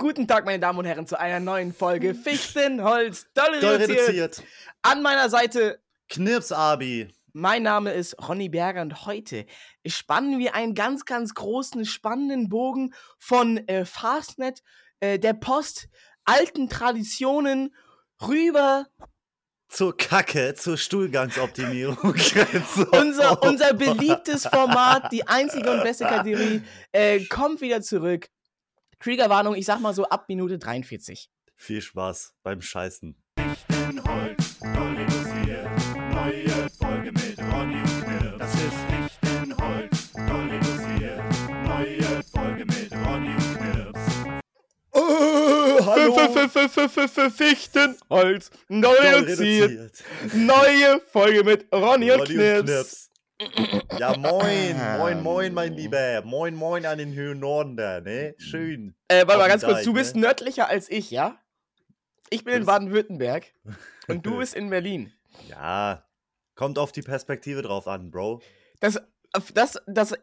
Guten Tag, meine Damen und Herren, zu einer neuen Folge Fichtenholz doll Doll reduziert. reduziert. An meiner Seite, Knirps Abi. mein Name ist Ronny Berger und heute spannen wir einen ganz, ganz großen, spannenden Bogen von äh, Fastnet, äh, der Post, alten Traditionen rüber. Zur Kacke, zur Stuhlgangsoptimierung. Unser, unser beliebtes Format, die einzige und beste Kategorie, äh, kommt wieder zurück. Triggerwarnung, ich sag mal so ab Minute 43. Viel Spaß beim Scheißen. Fichtenholz, doll reduziert. Neue Folge mit Ronny und Knirps. Das ist Fichtenholz, doll reduziert. Neue Folge mit Ronny und Knirps. Fichtenholz, neu reduziert. Neue Folge mit Ronny und Knirps. Ja, moin, moin, moin, mein Lieber. Moin, moin an den höheren Norden da, ne? Schön. Äh, warte mal ganz kurz, du bist ne? nördlicher als ich, ja? Ich bin in Baden-Württemberg und du bist in Berlin. Ja, kommt auf die Perspektive drauf an, Bro. Das, das, das,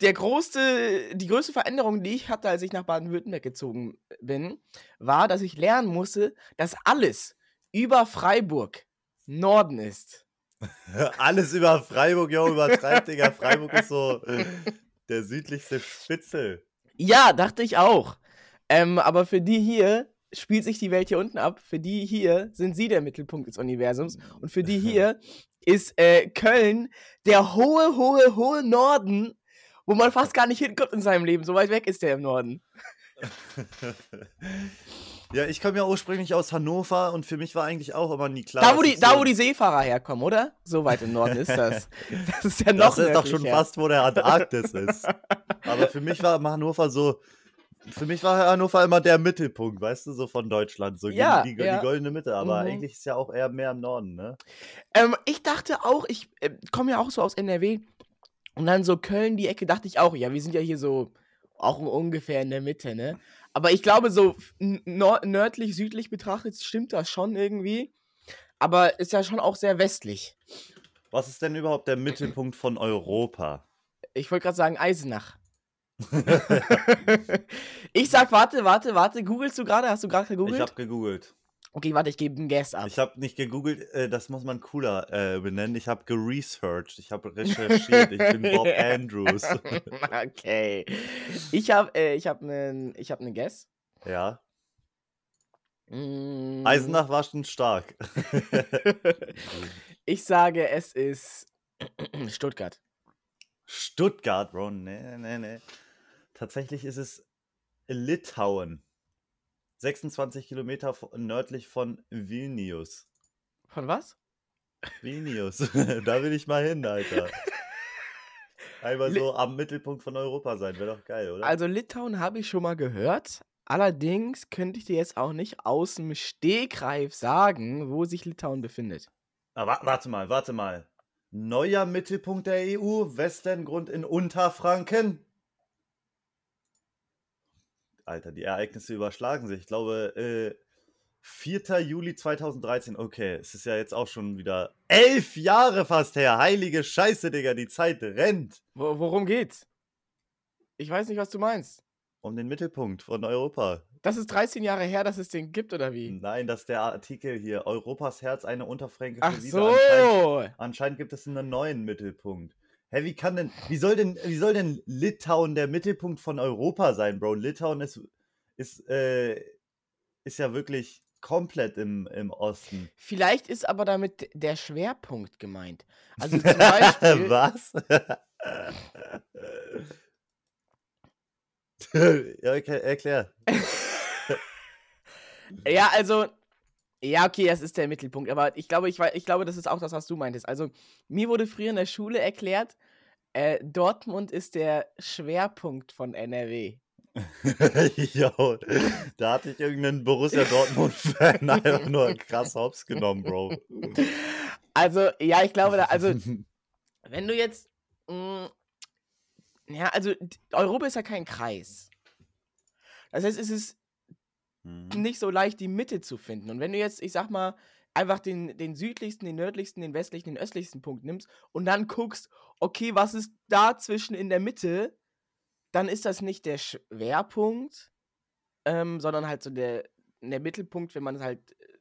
der größte, die größte Veränderung, die ich hatte, als ich nach Baden-Württemberg gezogen bin, war, dass ich lernen musste, dass alles über Freiburg Norden ist. Alles über Freiburg, jo, übertreibt, Digga. Freiburg ist so der südlichste Spitzel. Ja, dachte ich auch. Ähm, aber für die hier spielt sich die Welt hier unten ab. Für die hier sind sie der Mittelpunkt des Universums. Und für die hier ist äh, Köln der hohe, hohe, hohe Norden, wo man fast gar nicht hinkommt in seinem Leben. So weit weg ist der im Norden. Ja, ich komme ja ursprünglich aus Hannover und für mich war eigentlich auch immer nie klar. da, wo die, da, wo die Seefahrer herkommen, oder? So weit im Norden ist das. Das ist ja noch Das ist doch schon nördlicher. fast, wo der Antarktis ist. Aber für mich war Hannover so. Für mich war Hannover immer der Mittelpunkt, weißt du, so von Deutschland. So Ja, die, die, ja. die goldene Mitte. Aber Mhm. eigentlich ist ja auch eher mehr im Norden, ne? Ähm, ich dachte auch, ich äh, komme ja auch so aus NRW. Und dann so Köln, die Ecke, dachte ich auch, ja, wir sind ja hier so auch ungefähr in der Mitte, ne? Aber ich glaube, so nördlich, südlich betrachtet stimmt das schon irgendwie. Aber ist ja schon auch sehr westlich. Was ist denn überhaupt der Mittelpunkt von Europa? Ich wollte gerade sagen Eisenach. ich sag, warte, warte, warte. Googlest du gerade? Hast du gerade Ich gegoogelt? habe gegoogelt. Okay, warte, ich gebe einen Guess ab. Ich habe nicht gegoogelt, äh, das muss man cooler äh, benennen. Ich habe geresearched, ich habe recherchiert. Ich bin Bob Andrews. okay. Ich habe äh, ich hab einen hab Guess. ja. Mm. Eisenach war schon stark. ich sage, es ist Stuttgart. Stuttgart, Bro. Nee, nee, nee. Tatsächlich ist es Litauen. 26 Kilometer nördlich von Vilnius. Von was? Vilnius. da will ich mal hin, Alter. Einmal so am Mittelpunkt von Europa sein. Wäre doch geil, oder? Also Litauen habe ich schon mal gehört. Allerdings könnte ich dir jetzt auch nicht aus dem Stegreif sagen, wo sich Litauen befindet. Aber warte mal, warte mal. Neuer Mittelpunkt der EU, Westerngrund in Unterfranken. Alter, die Ereignisse überschlagen sich. Ich glaube, äh, 4. Juli 2013. Okay, es ist ja jetzt auch schon wieder elf Jahre fast her. Heilige Scheiße, Digga, die Zeit rennt. Wo, worum geht's? Ich weiß nicht, was du meinst. Um den Mittelpunkt von Europa. Das ist 13 Jahre her, dass es den gibt, oder wie? Nein, das ist der Artikel hier. Europas Herz, eine unterfränkische Ach Liebe. so. Anscheinend, anscheinend gibt es einen neuen Mittelpunkt. Hä, wie kann denn, wie soll denn, wie soll denn Litauen der Mittelpunkt von Europa sein, Bro? Litauen ist, ist, äh, ist ja wirklich komplett im, im Osten. Vielleicht ist aber damit der Schwerpunkt gemeint. Also zum Beispiel. Was? ja, okay, erklär. Ja, also, ja, okay, das ist der Mittelpunkt, aber ich glaube, ich, ich glaube, das ist auch das, was du meintest. Also, mir wurde früher in der Schule erklärt, äh, Dortmund ist der Schwerpunkt von NRW. Jo, da hatte ich irgendeinen Borussia Dortmund-Fan einfach nur krass hops genommen, Bro. Also, ja, ich glaube, da, also, wenn du jetzt, mh, ja, also, Europa ist ja kein Kreis. Das heißt, es ist Hm. nicht so leicht, die Mitte zu finden. Und wenn du jetzt, ich sag mal, einfach den, den südlichsten, den nördlichsten, den westlichsten, den östlichsten Punkt nimmst und dann guckst, okay, was ist dazwischen in der Mitte, dann ist das nicht der Schwerpunkt, ähm, sondern halt so der, der Mittelpunkt, wenn man halt äh,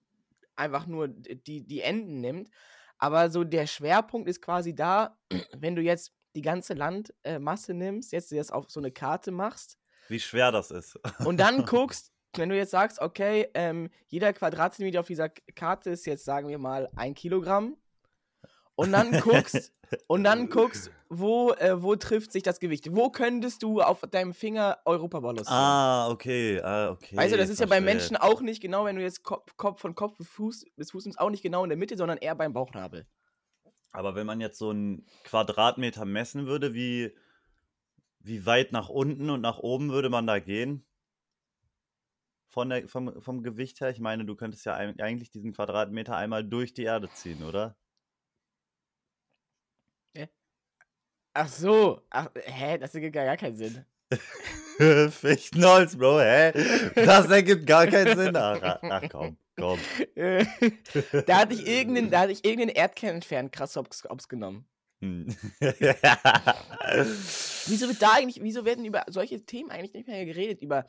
einfach nur die, die Enden nimmt. Aber so der Schwerpunkt ist quasi da, wenn du jetzt die ganze Landmasse nimmst, jetzt das auf so eine Karte machst Wie schwer das ist. und dann guckst, wenn du jetzt sagst, okay, ähm, jeder Quadratzentimeter auf dieser Karte ist jetzt, sagen wir mal, ein Kilogramm. Und dann guckst, und dann guckst, wo, äh, wo trifft sich das Gewicht? Wo könntest du auf deinem Finger Europaballus sehen? Ah, okay, ah, okay. Weißt du, das ist ja bei verstehe. Menschen auch nicht genau, wenn du jetzt Kopf, Kopf von Kopf bis Fuß, bis Fuß nimmst, auch nicht genau in der Mitte, sondern eher beim Bauchnabel. Aber wenn man jetzt so einen Quadratmeter messen würde, wie, wie weit nach unten und nach oben würde man da gehen? Von der, vom, vom Gewicht her? Ich meine, du könntest ja eigentlich diesen Quadratmeter einmal durch die Erde ziehen, oder? Ach so, ach, hä, das ergibt gar, gar keinen Sinn. Fichtenholz, Bro, hä? Das ergibt gar keinen Sinn. Ach, ach komm, komm. Da hatte ich irgendeinen, da hatte ich irgendeinen Erdkern entfernt, krass ob's, ob's genommen. Hm. Wieso wird da eigentlich, wieso werden über solche Themen eigentlich nicht mehr geredet? Über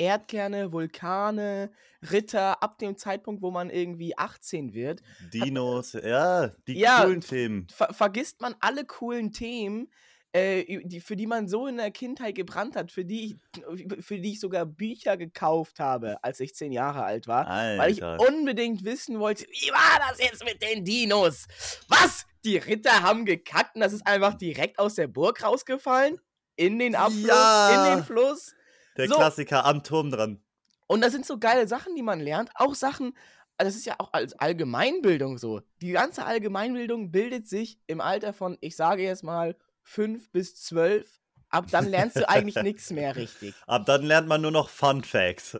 Erdkerne, Vulkane, Ritter, ab dem Zeitpunkt, wo man irgendwie 18 wird, Dinos, ja, die Ja, coolen Themen. ver vergisst man alle coolen Themen, äh, die, für die man so in der Kindheit gebrannt hat, für die, ich, für die ich sogar Bücher gekauft habe, als ich zehn Jahre alt war. Weil ich Alter. unbedingt wissen wollte, wie war das jetzt mit den Dinos? Was? Die Ritter haben gekackt und das ist einfach direkt aus der Burg rausgefallen? In den Abfluss, Ja. in den Fluss? Der so. Klassiker am Turm dran. Und das sind so geile Sachen, die man lernt. Auch Sachen, das ist ja auch als Allgemeinbildung so. Die ganze Allgemeinbildung bildet sich im Alter von, ich sage jetzt mal, fünf bis zwölf. Ab dann lernst du eigentlich nichts mehr richtig. Ab dann lernt man nur noch Fun Facts.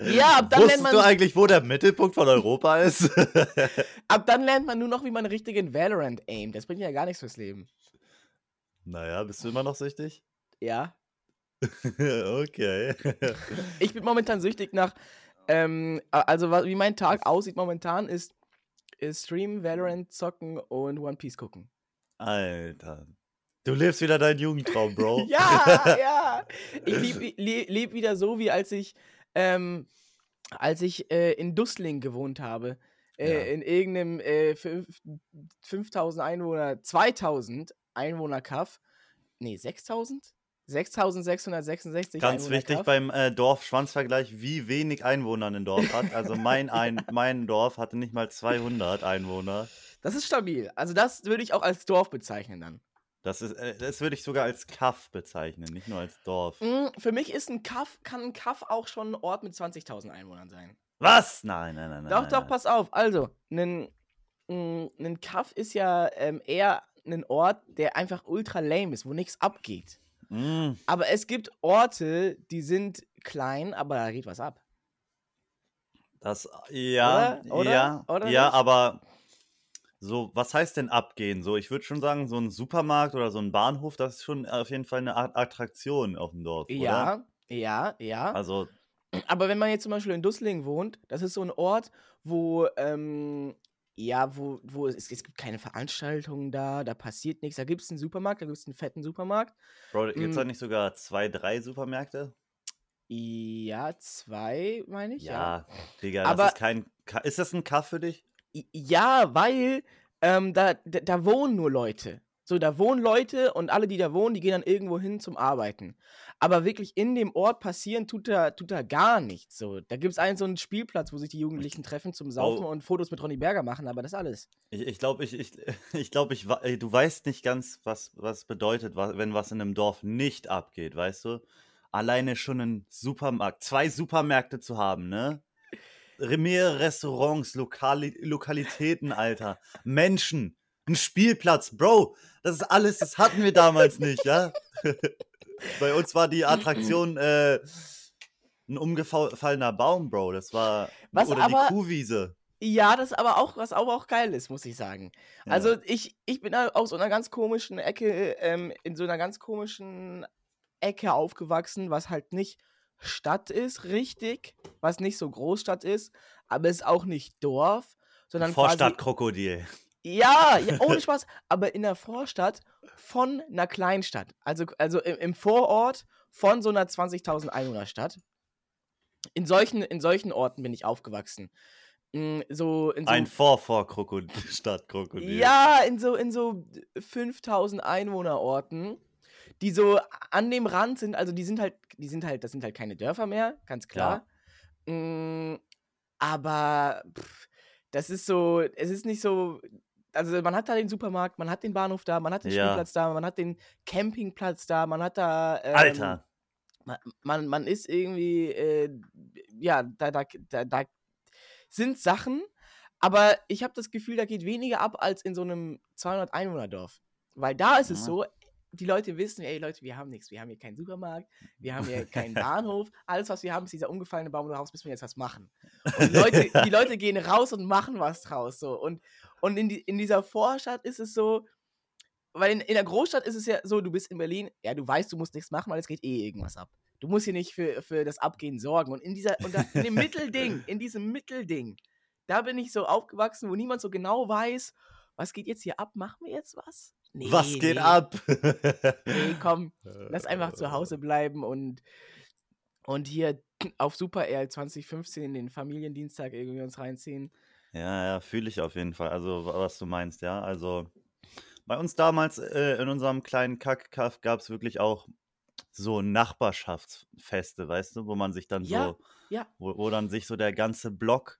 Ja, ab dann lernt Wusstest man- du eigentlich, wo der Mittelpunkt von Europa ist? Ab dann lernt man nur noch, wie man richtig in Valorant aimt. Das bringt ja gar nichts fürs Leben. naja, bist du immer noch süchtig? Ja. Okay. Ich bin momentan süchtig nach, ähm, also wie mein Tag aussieht momentan, ist, ist Stream, Valorant zocken und One Piece gucken. Alter. Du lebst wieder deinen Jugendtraum, Bro. Ja, ja. Ich lebe le, leb wieder so, wie als ich, ähm, als ich äh, in Dustling gewohnt habe. Äh, Ja. In irgendeinem äh, fünf- 5000 Einwohner, 2000 Einwohner Kaff. Nee, 6000? 6666 Ganz wichtig beim äh, Dorf-Schwanz-Vergleich, wie wenig Einwohner ein Dorf hat. Also mein, ein, mein Dorf hatte nicht mal 200 Einwohner. Das ist stabil. Also das würde ich auch als Dorf bezeichnen dann. Das, ist, äh, das würde ich sogar als Kaff bezeichnen, nicht nur als Dorf. Mm, Für mich ist ein Kaff, kann ein Kaff auch schon ein Ort mit 20.000 Einwohnern sein. Was? Nein, nein, nein, nein. Doch, nein, doch, nein. pass auf. Also, ein, mm, ein Kaff ist ja ähm, eher ein Ort, der einfach ultra lame ist, wo nichts abgeht. Mm, Aber es gibt Orte, die sind klein, aber da geht was ab. Das, ja, Oder? Oder? ja, Oder ja, nicht? aber so, was heißt denn abgehen? So, ich würde schon sagen, so ein Supermarkt oder so ein Bahnhof, das ist schon auf jeden Fall eine Art Attraktion auf dem Dorf, oder? Ja, ja, ja. Also, Aber wenn man jetzt zum Beispiel in Dusseling wohnt, das ist so ein Ort, wo, ähm, ja, wo, wo es, es gibt keine Veranstaltungen da, da passiert nichts. Da gibt es einen Supermarkt, da gibt es einen fetten Supermarkt. Bro, gibt es da Mm. nicht sogar zwei, drei Supermärkte? Ja, zwei, meine ich, ja. Ja, Digga, Aber- das ist kein. Ka ist das ein Kaff für dich? Ja, weil ähm, da, da, da wohnen nur Leute. So, da wohnen Leute und alle, die da wohnen, die gehen dann irgendwo hin zum Arbeiten. Aber wirklich in dem Ort passieren tut da, tut da gar nichts. So, da gibt es einen so einen Spielplatz, wo sich die Jugendlichen treffen zum Saufen Oh. und Fotos mit Ronny Berger machen, aber das alles. Ich, ich glaube, ich, ich, ich glaube, ich, du weißt nicht ganz, was, was bedeutet, wenn was in einem Dorf nicht abgeht, weißt du? Alleine schon einen Supermarkt, zwei Supermärkte zu haben, ne? Re- Mehrere Restaurants, Lokali Lokalitäten, Alter. Menschen, ein Spielplatz, Bro. Das ist alles, das hatten wir damals nicht, ja? Bei uns war die Attraktion äh, ein umgefallener Baum, Bro. Das war. Was oder aber- die Kuhwiese. Ja, das ist aber auch, was aber auch geil ist, muss ich sagen. Ja. Also ich, ich bin aus so einer ganz komischen Ecke, ähm, in so einer ganz komischen Ecke aufgewachsen, was halt nicht Stadt ist, richtig, was nicht so Großstadt ist, aber es ist auch nicht Dorf, sondern Vorstadtkrokodil. Ja, ja, ohne Spaß, aber in der Vorstadt von einer Kleinstadt. Also, also im, im Vorort von so einer 20.000 Einwohnerstadt. in solchen, in solchen Orten bin ich aufgewachsen. Mm, So in so Ein Vorvor-Krokodil, Stadtkrokodil. ja, in so, in so 5000 Einwohnerorten, die so an dem Rand sind, also die sind halt, die sind halt, das sind halt keine Dörfer mehr, ganz klar. Mm, aber pff, das ist so, es ist nicht so, also man hat da den Supermarkt, man hat den Bahnhof da, man hat den Ja. Spielplatz da, man hat den Campingplatz da, man hat da. Ähm, Alter. man, man, man ist irgendwie, äh, ja, da, da, da, da sind Sachen, aber ich habe das Gefühl, da geht weniger ab als in so einem 200 Einwohner-Dorf. Weil da ist es Ja. so, die Leute wissen, ey Leute, wir haben nichts, wir haben hier keinen Supermarkt, wir haben hier keinen Bahnhof, alles was wir haben ist dieser umgefallene Baum und daraus müssen wir jetzt was machen. Und die Leute, die Leute gehen raus und machen was draus so und, und in, die, in dieser Vorstadt ist es so, weil in, in der Großstadt ist es ja so, du bist in Berlin, ja, du weißt, du musst nichts machen, weil es geht eh irgendwas ab. Du musst hier nicht für, für das Abgehen sorgen. Und in dieser, und da, in dem Mittelding, in diesem Mittelding, da bin ich so aufgewachsen, wo niemand so genau weiß, was geht jetzt hier ab? Machen wir jetzt was? Nee, Was geht nee, ab? Nee, komm, lass einfach zu Hause bleiben und, und hier auf Super RL 2015 in den Familiendienstag irgendwie uns reinziehen. Ja, ja, fühle ich auf jeden Fall. Also, wa- was du meinst, ja. Also, bei uns damals äh, in unserem kleinen Kackkaff gab es wirklich auch so Nachbarschaftsfeste, weißt du, wo man sich dann Ja, so, ja. wo, wo dann sich so der ganze Block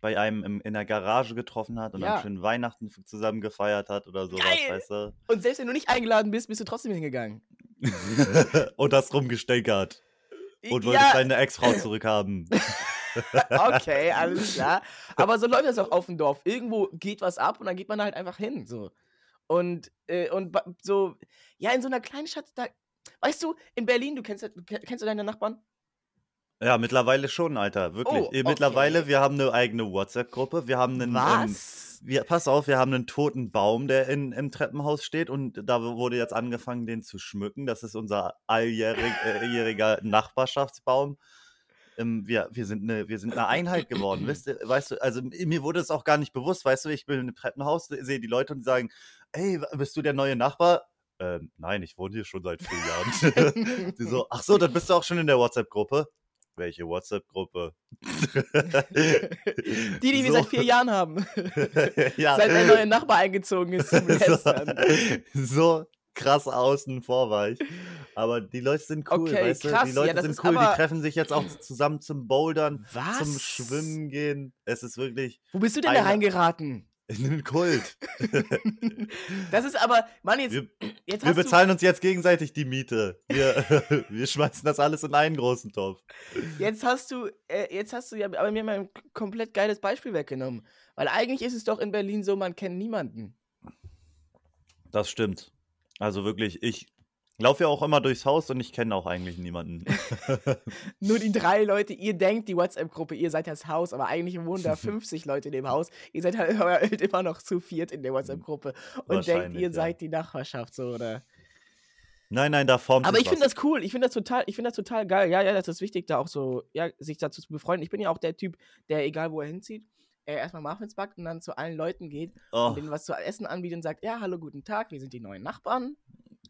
bei einem im, in der Garage getroffen hat und Ja. dann schön Weihnachten f- zusammen gefeiert hat oder sowas, Geil! weißt du? Und selbst wenn du nicht eingeladen bist, bist du trotzdem hingegangen. und das rumgestänkert. Und wolltest ja, deine Ex-Frau zurückhaben. okay, alles klar. Aber so läuft das auch auf dem Dorf. Irgendwo geht was ab und dann geht man halt einfach hin. So. Und, äh, und so, ja, in so einer kleinen Stadt, da, weißt du, in Berlin, du kennst, du kennst du deine Nachbarn? Ja, mittlerweile schon, Alter. Wirklich. Oh, Mittlerweile, okay. wir haben eine eigene WhatsApp-Gruppe. Wir haben einen. Ähm, Was? wir, pass auf, wir haben einen toten Baum, der in, im Treppenhaus steht und da wurde jetzt angefangen, den zu schmücken. Das ist unser alljährig, äh, Nachbarschaftsbaum. Ähm, wir, wir, sind eine, wir sind eine Einheit geworden, weißt du, weißt du, also mir wurde es auch gar nicht bewusst, weißt du, ich bin im Treppenhaus, sehe die Leute und die sagen, ey, bist du der neue Nachbar? Ähm, nein, ich wohne hier schon seit vier Jahren. die so, ach so, dann bist du auch schon in der WhatsApp-Gruppe. Welche WhatsApp-Gruppe? Die, die wir So. seit vier Jahren haben. ja. Seit ein neuer Nachbar eingezogen ist zum Lästern. so, so krass außen vor war ich. Aber die Leute sind cool, Okay, weißt du? krass. Die Ja, Leute das sind cool, die treffen sich jetzt auch zusammen zum Bouldern, Was? zum Schwimmen gehen. Es ist wirklich Wo bist du denn da Eine- reingeraten? ein Kult. Das ist aber, Mann, jetzt, Wir, jetzt wir hast du, bezahlen uns jetzt gegenseitig die Miete. Wir, wir schmeißen das alles in einen großen Topf. Jetzt hast du, äh, jetzt hast du ja aber mir mal ein k- komplett geiles Beispiel weggenommen. Weil eigentlich ist es doch in Berlin so, man kennt niemanden. Das stimmt. Also wirklich, ich laufe ja auch immer durchs Haus und ich kenne auch eigentlich niemanden. Nur die drei Leute, ihr denkt, die WhatsApp-Gruppe, ihr seid das Haus, aber eigentlich wohnen da 50 Leute in dem Haus. Ihr seid halt halt immer noch zu viert in der WhatsApp-Gruppe und denkt, ihr ja. seid die Nachbarschaft, so, oder? Nein, nein, da formt Aber ich finde das cool. Ich finde das total, ich finde das total geil. Ja, ja, das ist wichtig, da auch so, ja, sich dazu zu befreunden. Ich bin ja auch der Typ, der, egal wo er hinzieht, er erstmal Muffins backt und dann zu allen Leuten geht Oh, und denen was zu essen anbietet und sagt, ja, hallo, guten Tag, wir sind die neuen Nachbarn.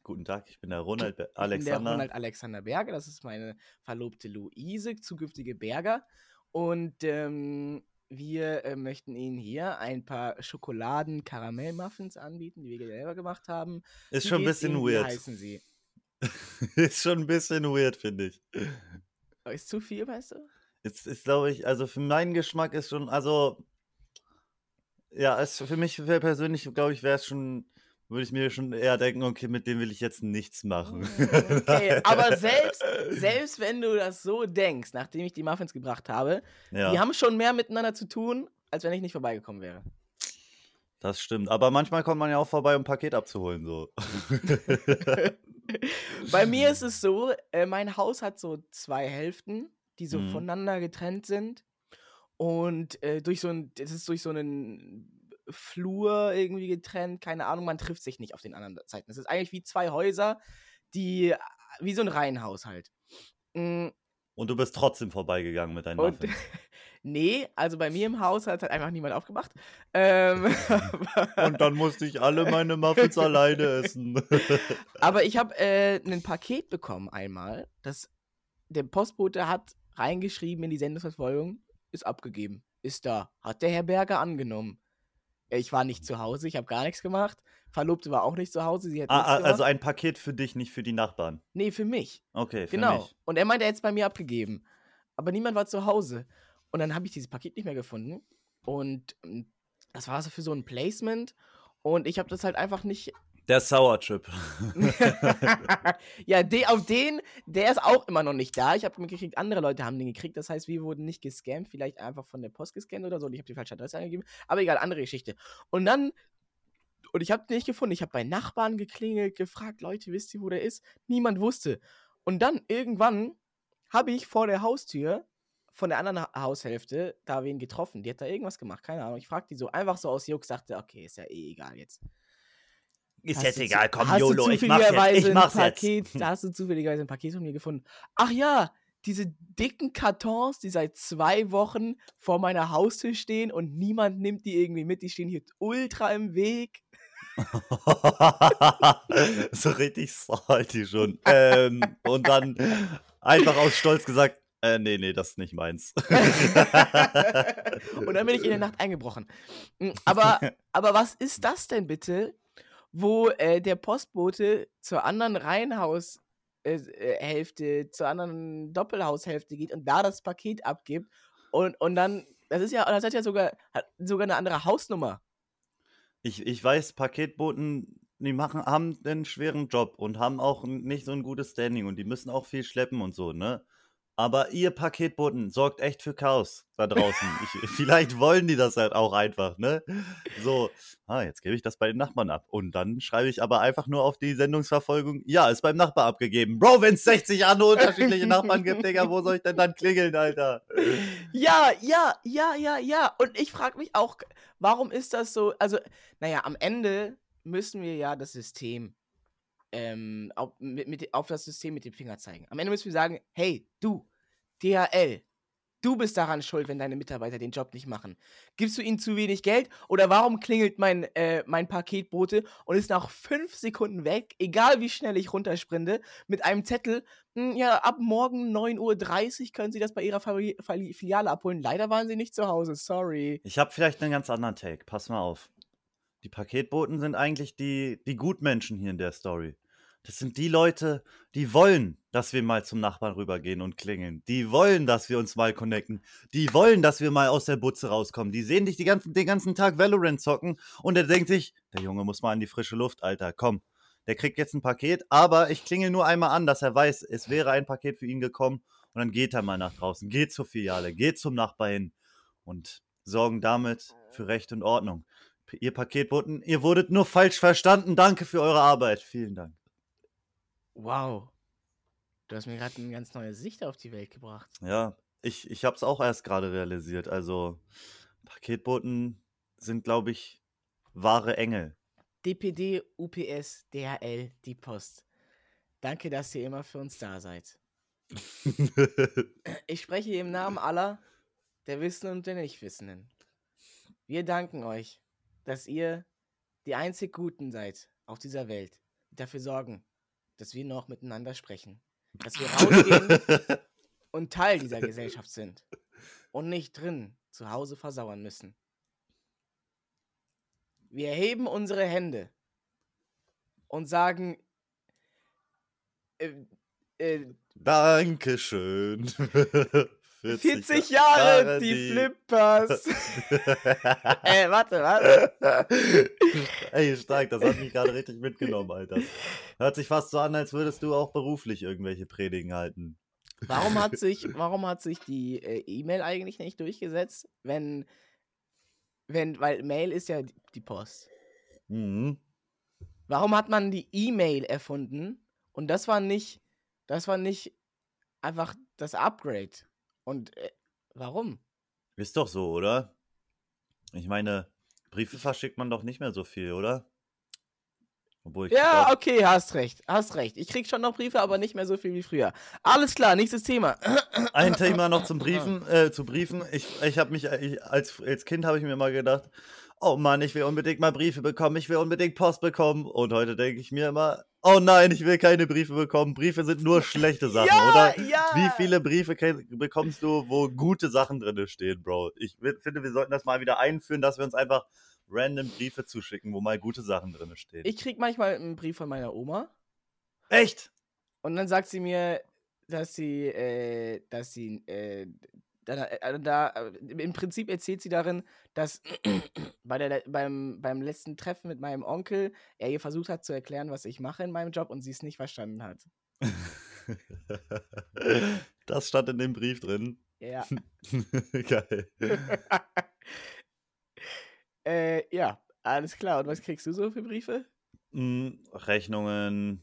guten Tag, ich bin der Ronald Be Ich bin der Alexander. Ronald Alexander Berger, das ist meine Verlobte Luise, zukünftige Berger. Und ähm, wir äh, möchten Ihnen hier ein paar Schokoladen-Karamell-Muffins anbieten, die wir selber gemacht haben. Ist Wie schon ein bisschen Ihnen? Wie weird. heißen Sie? ist schon ein bisschen weird, finde ich. Oh, Ist zu viel, weißt du? Jetzt ist, glaube ich, also für meinen Geschmack ist schon, also, ja, es, für mich persönlich, glaube ich, wäre es schon, würde ich mir schon eher denken, okay, mit dem will ich jetzt nichts machen. Okay, aber selbst, selbst wenn du das so denkst, nachdem ich die Muffins gebracht habe, ja, die haben schon mehr miteinander zu tun, als wenn ich nicht vorbeigekommen wäre. das stimmt. Aber manchmal kommt man ja auch vorbei, um ein Paket abzuholen, so. Bei mir ist es so, äh, mein Haus hat so zwei Hälften, die so Mhm. voneinander getrennt sind. Und äh, durch so ein, das ist durch so einen Flur irgendwie getrennt, keine Ahnung, man trifft sich nicht auf den anderen Seiten. Es ist eigentlich wie zwei Häuser, die, wie so ein Reihenhaus halt. Mm, Und du bist trotzdem vorbeigegangen mit deinen Muffins. nee, also bei mir im Haus hat halt einfach niemand aufgemacht. Ähm, Und dann musste ich alle meine Muffins alleine essen. aber ich habe äh, ein Paket bekommen einmal, das der Postbote hat reingeschrieben in die Sendungsverfolgung, ist abgegeben. Ist da. Hat der Herr Berger angenommen. Ich war nicht zu Hause, ich habe gar nichts gemacht. Verlobte war auch nicht zu Hause, sie hat Ah, ah, also ein Paket für dich, nicht für die Nachbarn. nee, für mich. Okay, für Genau. mich. Und er meinte, er hätte es bei mir abgegeben. Aber niemand war zu Hause. Und dann habe ich dieses Paket nicht mehr gefunden. Und ähm, das war so für so ein Placement. Und ich habe das halt einfach nicht. Der Sour Chip. ja, de, auf den, der ist auch immer noch nicht da. Ich habe mitgekriegt, andere Leute haben den gekriegt. Das heißt, wir wurden nicht gescammt, vielleicht einfach von der Post gescannt oder so. Und ich habe die falsche Adresse angegeben. Aber egal, andere Geschichte. Und dann. Und ich habe den nicht gefunden. Ich habe bei Nachbarn geklingelt, gefragt, Leute, wisst ihr, wo der ist? Niemand wusste. Und dann irgendwann habe ich vor der Haustür von der anderen Ha- Haushälfte da wen getroffen. Die hat da irgendwas gemacht, keine Ahnung. Ich fragte die so einfach so aus Jux, dachte, okay, ist ja eh egal jetzt. Ist Hast jetzt egal, komm, hast YOLO, ich mach's jetzt. Ich mach's ein jetzt. Paket, Da hast du zufälligerweise ein Paket von mir gefunden. Ach ja, diese dicken Kartons, die seit zwei Wochen vor meiner Haustür stehen und niemand nimmt die irgendwie mit. Die stehen hier ultra im Weg. so richtig salty schon. ähm, und dann einfach aus Stolz gesagt, äh, nee, nee, das ist nicht meins. und dann bin ich in der Nacht eingebrochen. Mm, Aber, aber was ist das denn bitte, wo äh, der Postbote zur anderen Reihenhaushälfte, äh, Hälfte, zur anderen Doppelhaushälfte geht und da das Paket abgibt und, und dann, das ist ja, das hat ja sogar, hat sogar eine andere Hausnummer. Ich, ich weiß, Paketboten, die machen, haben einen schweren Job und haben auch nicht so ein gutes Standing und die müssen auch viel schleppen und so, ne? Aber ihr Paketboten sorgt echt für Chaos da draußen. Ich, vielleicht wollen die das halt auch einfach, ne? So, ah, jetzt gebe ich das bei den Nachbarn ab. Und dann schreibe ich aber einfach nur auf die Sendungsverfolgung, ja, ist beim Nachbar abgegeben. Bro, wenn es 60 andere unterschiedliche Nachbarn gibt, Digga, wo soll ich denn dann klingeln, Alter? Ja, ja, ja, ja, ja. Und ich frage mich auch, warum ist das so? Also, naja, am Ende müssen wir ja das System ähm, auf, mit, mit, auf das System mit dem Finger zeigen. Am Ende müssen wir sagen, hey, du, DHL, du bist daran schuld, wenn deine Mitarbeiter den Job nicht machen. Gibst du ihnen zu wenig Geld oder warum klingelt mein, äh, mein Paketbote und ist nach fünf Sekunden weg, egal wie schnell ich runtersprinte, mit einem Zettel, "Hm, ja, ab morgen 9.30 Uhr können Sie das bei Ihrer Fili- Fili- Filiale abholen. Leider waren Sie nicht zu Hause, sorry. Ich habe vielleicht einen ganz anderen Take. Pass mal auf. Die Paketboten sind eigentlich die, die Gutmenschen hier in der Story. Das sind die Leute, die wollen, dass wir mal zum Nachbarn rübergehen und klingeln. Die wollen, dass wir uns mal connecten. Die wollen, dass wir mal aus der Butze rauskommen. Die sehen dich ganzen, den ganzen Tag Valorant zocken und der denkt sich, der Junge muss mal in die frische Luft, Alter, komm. Der kriegt jetzt ein Paket, aber ich klingel nur einmal an, dass er weiß, es wäre ein Paket für ihn gekommen und dann geht er mal nach draußen, geht zur Filiale, geht zum Nachbar hin und sorgen damit für Recht und Ordnung. Ihr Paketboten, ihr wurdet nur falsch verstanden. Danke für eure Arbeit. Vielen Dank. Wow. Du hast mir gerade eine ganz neue Sicht auf die Welt gebracht. Ja, ich, ich habe es auch erst gerade realisiert. Also, Paketboten sind, glaube ich, wahre Engel. DPD, UPS, DHL, die Post. Danke, dass ihr immer für uns da seid. Ich spreche im Namen aller, der Wissenden und der Nichtwissenden. Wir danken euch, dass ihr die einzig Guten seid auf dieser Welt, die dafür sorgen, dass wir noch miteinander sprechen. Dass wir rausgehen und Teil dieser Gesellschaft sind und nicht drin zu Hause versauern müssen. Wir erheben unsere Hände und sagen, äh, äh, Dankeschön. 40, 40 Jahre, die Flippers. äh, warte, warte. Ey, stark, das hat mich gerade richtig mitgenommen, Alter. Hört sich fast so an, als würdest du auch beruflich irgendwelche Predigen halten. Warum hat sich, warum hat sich die äh, E-Mail eigentlich nicht durchgesetzt, wenn, wenn, weil Mail ist ja die- Post. Mhm. Warum hat man die E-Mail erfunden und das war nicht, das war nicht einfach das Upgrade? Und äh, warum? Ist doch so, oder? Ich meine, Briefe verschickt man doch nicht mehr so viel, oder? Obwohl ich Ja, glaub- okay, hast recht, hast recht. Ich krieg schon noch Briefe, aber nicht mehr so viel wie früher. Alles klar, nächstes Thema. Ein Thema noch zum Briefen, äh, zu Briefen. Ich, ich habe mich, ich, als, als Kind habe ich mir mal gedacht, oh Mann, ich will unbedingt mal Briefe bekommen, ich will unbedingt Post bekommen. Und heute denke ich mir immer, oh nein, ich will keine Briefe bekommen. Briefe sind nur schlechte Sachen, ja, oder? ja. Wie viele Briefe bekommst du, wo gute Sachen drin stehen, Bro? Ich finde, wir sollten das mal wieder einführen, dass wir uns einfach random Briefe zuschicken, wo mal gute Sachen drin stehen. Ich krieg manchmal einen Brief von meiner Oma Echt? und dann sagt sie mir, dass sie, äh, dass sie, äh, äh, da, äh, im Prinzip erzählt sie darin, dass bei der, beim, beim letzten Treffen mit meinem Onkel er ihr versucht hat zu erklären, was ich mache in meinem Job und sie es nicht verstanden hat. Das stand in dem Brief drin. Ja. Geil. äh, ja, alles klar. Und was kriegst du so für Briefe? Mm, Rechnungen.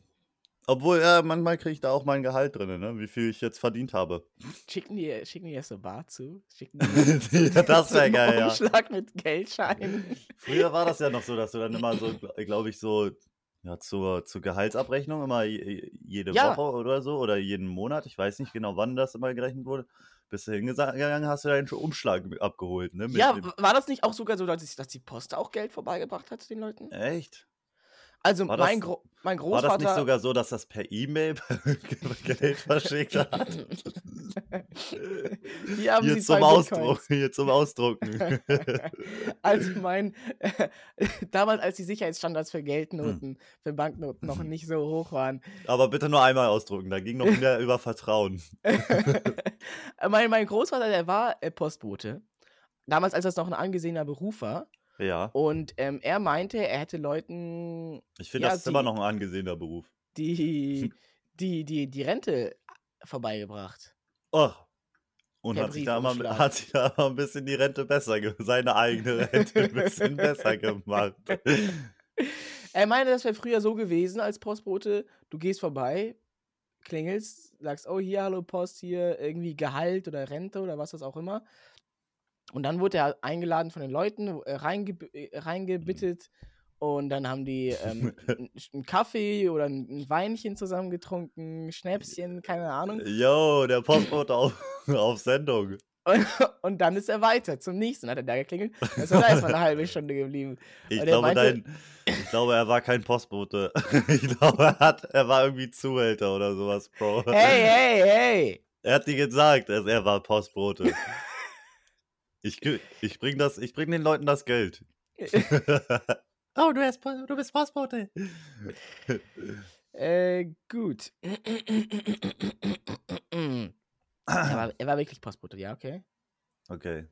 Obwohl, ja, manchmal kriege ich da auch mein Gehalt drin, ne? wie viel ich jetzt verdient habe. Schicken die, schicken die erst so Bar zu? Schicken die ja, das wäre geil, ja. Umschlag mit Geldscheinen? Früher war das ja noch so, dass du dann immer so, glaube ich, so ja, zur, zur Gehaltsabrechnung immer je- jede Ja. Woche oder so oder jeden Monat, ich weiß nicht genau, wann das immer gerechnet wurde, bist du hingegangen, hast du deinen Umschlag abgeholt, ne? Ja, war das nicht auch sogar so, dass, dass die Post auch Geld vorbeigebracht hat den Leuten? Echt? Also war mein, das- Gro mein War das Großvater. nicht sogar so, dass das per E-Mail Geld verschickt hat? Hier haben Hier Sie zum, Ausdruck, hier zum Ausdrucken. also mein, damals als die Sicherheitsstandards für Hm. Geldnoten, für Banknoten noch nicht so hoch waren, Aber bitte nur einmal ausdrucken, da ging noch mehr über Vertrauen. mein, mein Großvater, der war äh, Postbote. Damals, als das noch ein angesehener Beruf war. Ja, Und ähm, er meinte, er hätte Leuten, ich finde, Ja, das ist immer die- noch ein angesehener Beruf. die, die, die, die Rente vorbeigebracht. Oh. Und hat sich, da immer, Briefumschlag. hat sich da immer ein bisschen die Rente besser, ge- seine eigene Rente ein bisschen besser gemacht. Er meinte, das wäre früher so gewesen als Postbote. Du gehst vorbei, klingelst, sagst, oh, hier, hallo Post, hier irgendwie Gehalt oder Rente oder was das auch immer. Und dann wurde er eingeladen von den Leuten, äh, reinge äh, reingebittet. Und dann haben die ähm, einen Kaffee oder ein ein Weinchen zusammen getrunken, Schnäpschen, keine Ahnung. Yo, der Postbote auf, auf Sendung. Und, und dann ist er weiter zum nächsten, hat er da geklingelt. Ist er da erstmal eine halbe Stunde geblieben. Ich glaube, meinte- dein, ich glaube, er war kein Postbote. Ich glaube, er, hat, er war irgendwie Zuhälter oder sowas, Bro. Hey, hey, hey! Er hat dir gesagt, dass er war Postbote. Ich, ich bring das, ich bring den Leuten das Geld. oh, du bist, Po- du bist Postbote. Äh, gut. er, war, er war wirklich Postbote, ja, okay. Okay.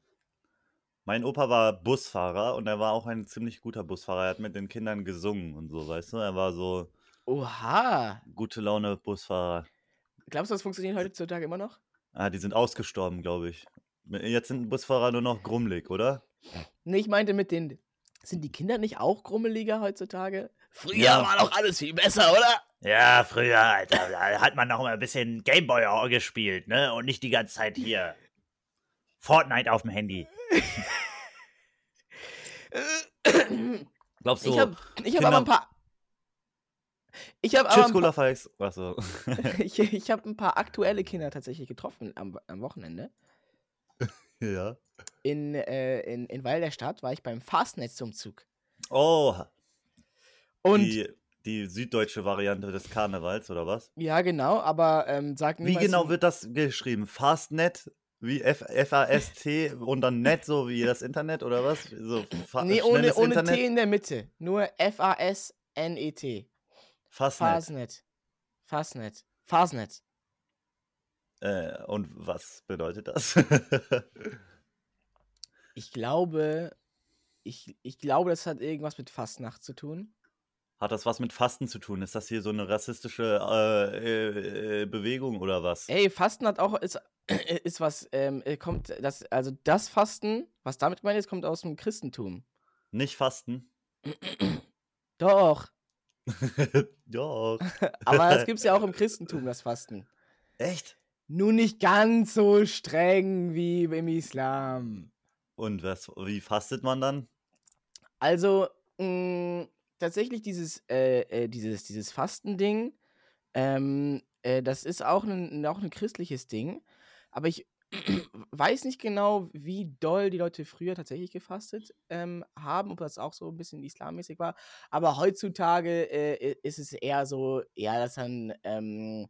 Mein Opa war Busfahrer und er war auch ein ziemlich guter Busfahrer. Er hat mit den Kindern gesungen und so, weißt du? Er war so Oha. gute Laune Busfahrer. Glaubst du, das funktioniert heutzutage immer noch? Ah, die sind ausgestorben, glaube ich. Jetzt sind Busfahrer nur noch grummelig, oder? Nee, ich meinte mit den. Sind die Kinder nicht auch grummeliger heutzutage? Früher Ja. war doch alles viel besser, oder? Ja, früher, Alter, da hat man noch mal ein bisschen Gameboy gespielt, ne? Und nicht die ganze Zeit hier Fortnite auf dem Handy. Glaubst du? ich habe ich hab aber ein paar. Ich habe aber Cola paar, Fakes. Achso. ich, ich hab ein paar aktuelle Kinder tatsächlich getroffen am, am Wochenende. Ja. In, äh, in, in Weil der Stadt war ich beim Fastnetzumzug. Oh, Und die, die süddeutsche Variante des Karnevals, oder was? ja, genau, aber ähm, sag Wie niemals genau wie- wird das geschrieben? Fastnet? Wie F- F-A-S-T und dann Net, so wie das Internet, oder was? So Nee, ohne, ohne Internet? T in der Mitte. Nur F-A-S-N-E-T. Fastnet. Fastnet. Fastnet. Fastnet. Äh, und was bedeutet das? Ich glaube, ich, ich glaube, das hat irgendwas mit Fastnacht zu tun. Hat das was mit Fasten zu tun? Ist das hier so eine rassistische äh, äh, äh, Bewegung oder was? Ey, Fasten hat auch, ist, ist was, ähm, äh, kommt, das, also das Fasten, was damit gemeint ist, kommt aus dem Christentum. Nicht Fasten? Doch, Doch. aber das gibt's ja auch im Christentum, das Fasten. Echt? Nur nicht ganz so streng wie im Islam. Und was, wie fastet man dann? Also, mh, tatsächlich dieses, äh, äh, dieses, dieses Fastending, ähm, äh, das ist auch ein, auch ein christliches Ding. Aber ich, weiß nicht genau, wie doll die Leute früher tatsächlich gefastet ähm, haben, ob das auch so ein bisschen islammäßig war. Aber heutzutage äh, ist es eher so, ja, dass dann, ähm,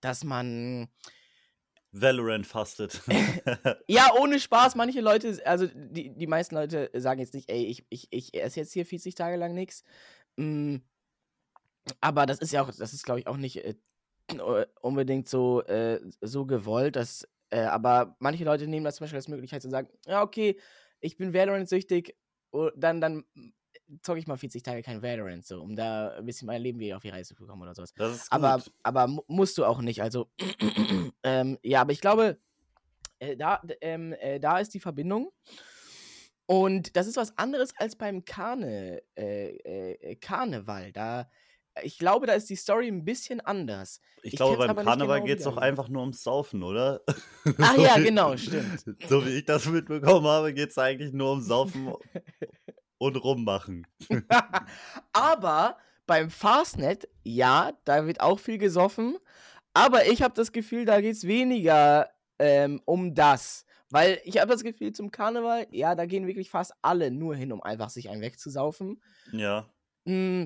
dass man Valorant fastet. Ja, ohne Spaß, manche Leute, also die, die meisten Leute sagen jetzt nicht, ey, ich, ich, ich esse jetzt hier 40 Tage lang nichts. Aber das ist ja auch, das ist, glaube ich, auch nicht äh, unbedingt so, äh, so gewollt. Dass, äh, aber manche Leute nehmen das zum Beispiel als Möglichkeit zu sagen, ja, okay, ich bin Valorant-süchtig, oh, dann, dann zocke ich mal 40 Tage kein Valorant, so, um da ein bisschen mein Leben wieder auf die Reise zu bekommen oder sowas. Das ist gut. Aber, aber mu- musst du auch nicht. Also, ähm, ja, aber ich glaube, äh, da, ähm, äh, da ist die Verbindung. Und das ist was anderes als beim Karne, äh, äh, Karneval. Da, ich glaube, da ist die Story ein bisschen anders. ich ich glaube, beim Karneval genau, geht es doch einfach nur ums Saufen, oder? Ach So ja, genau, stimmt. So wie ich das mitbekommen habe, geht es eigentlich nur um Saufen und Rummachen. aber beim Fastnet, ja, da wird auch viel gesoffen. Aber ich habe das Gefühl, da geht es weniger ähm, um das. Weil ich habe das Gefühl, zum Karneval, ja, da gehen wirklich fast alle nur hin, um einfach sich einen wegzusaufen. Ja. Mm,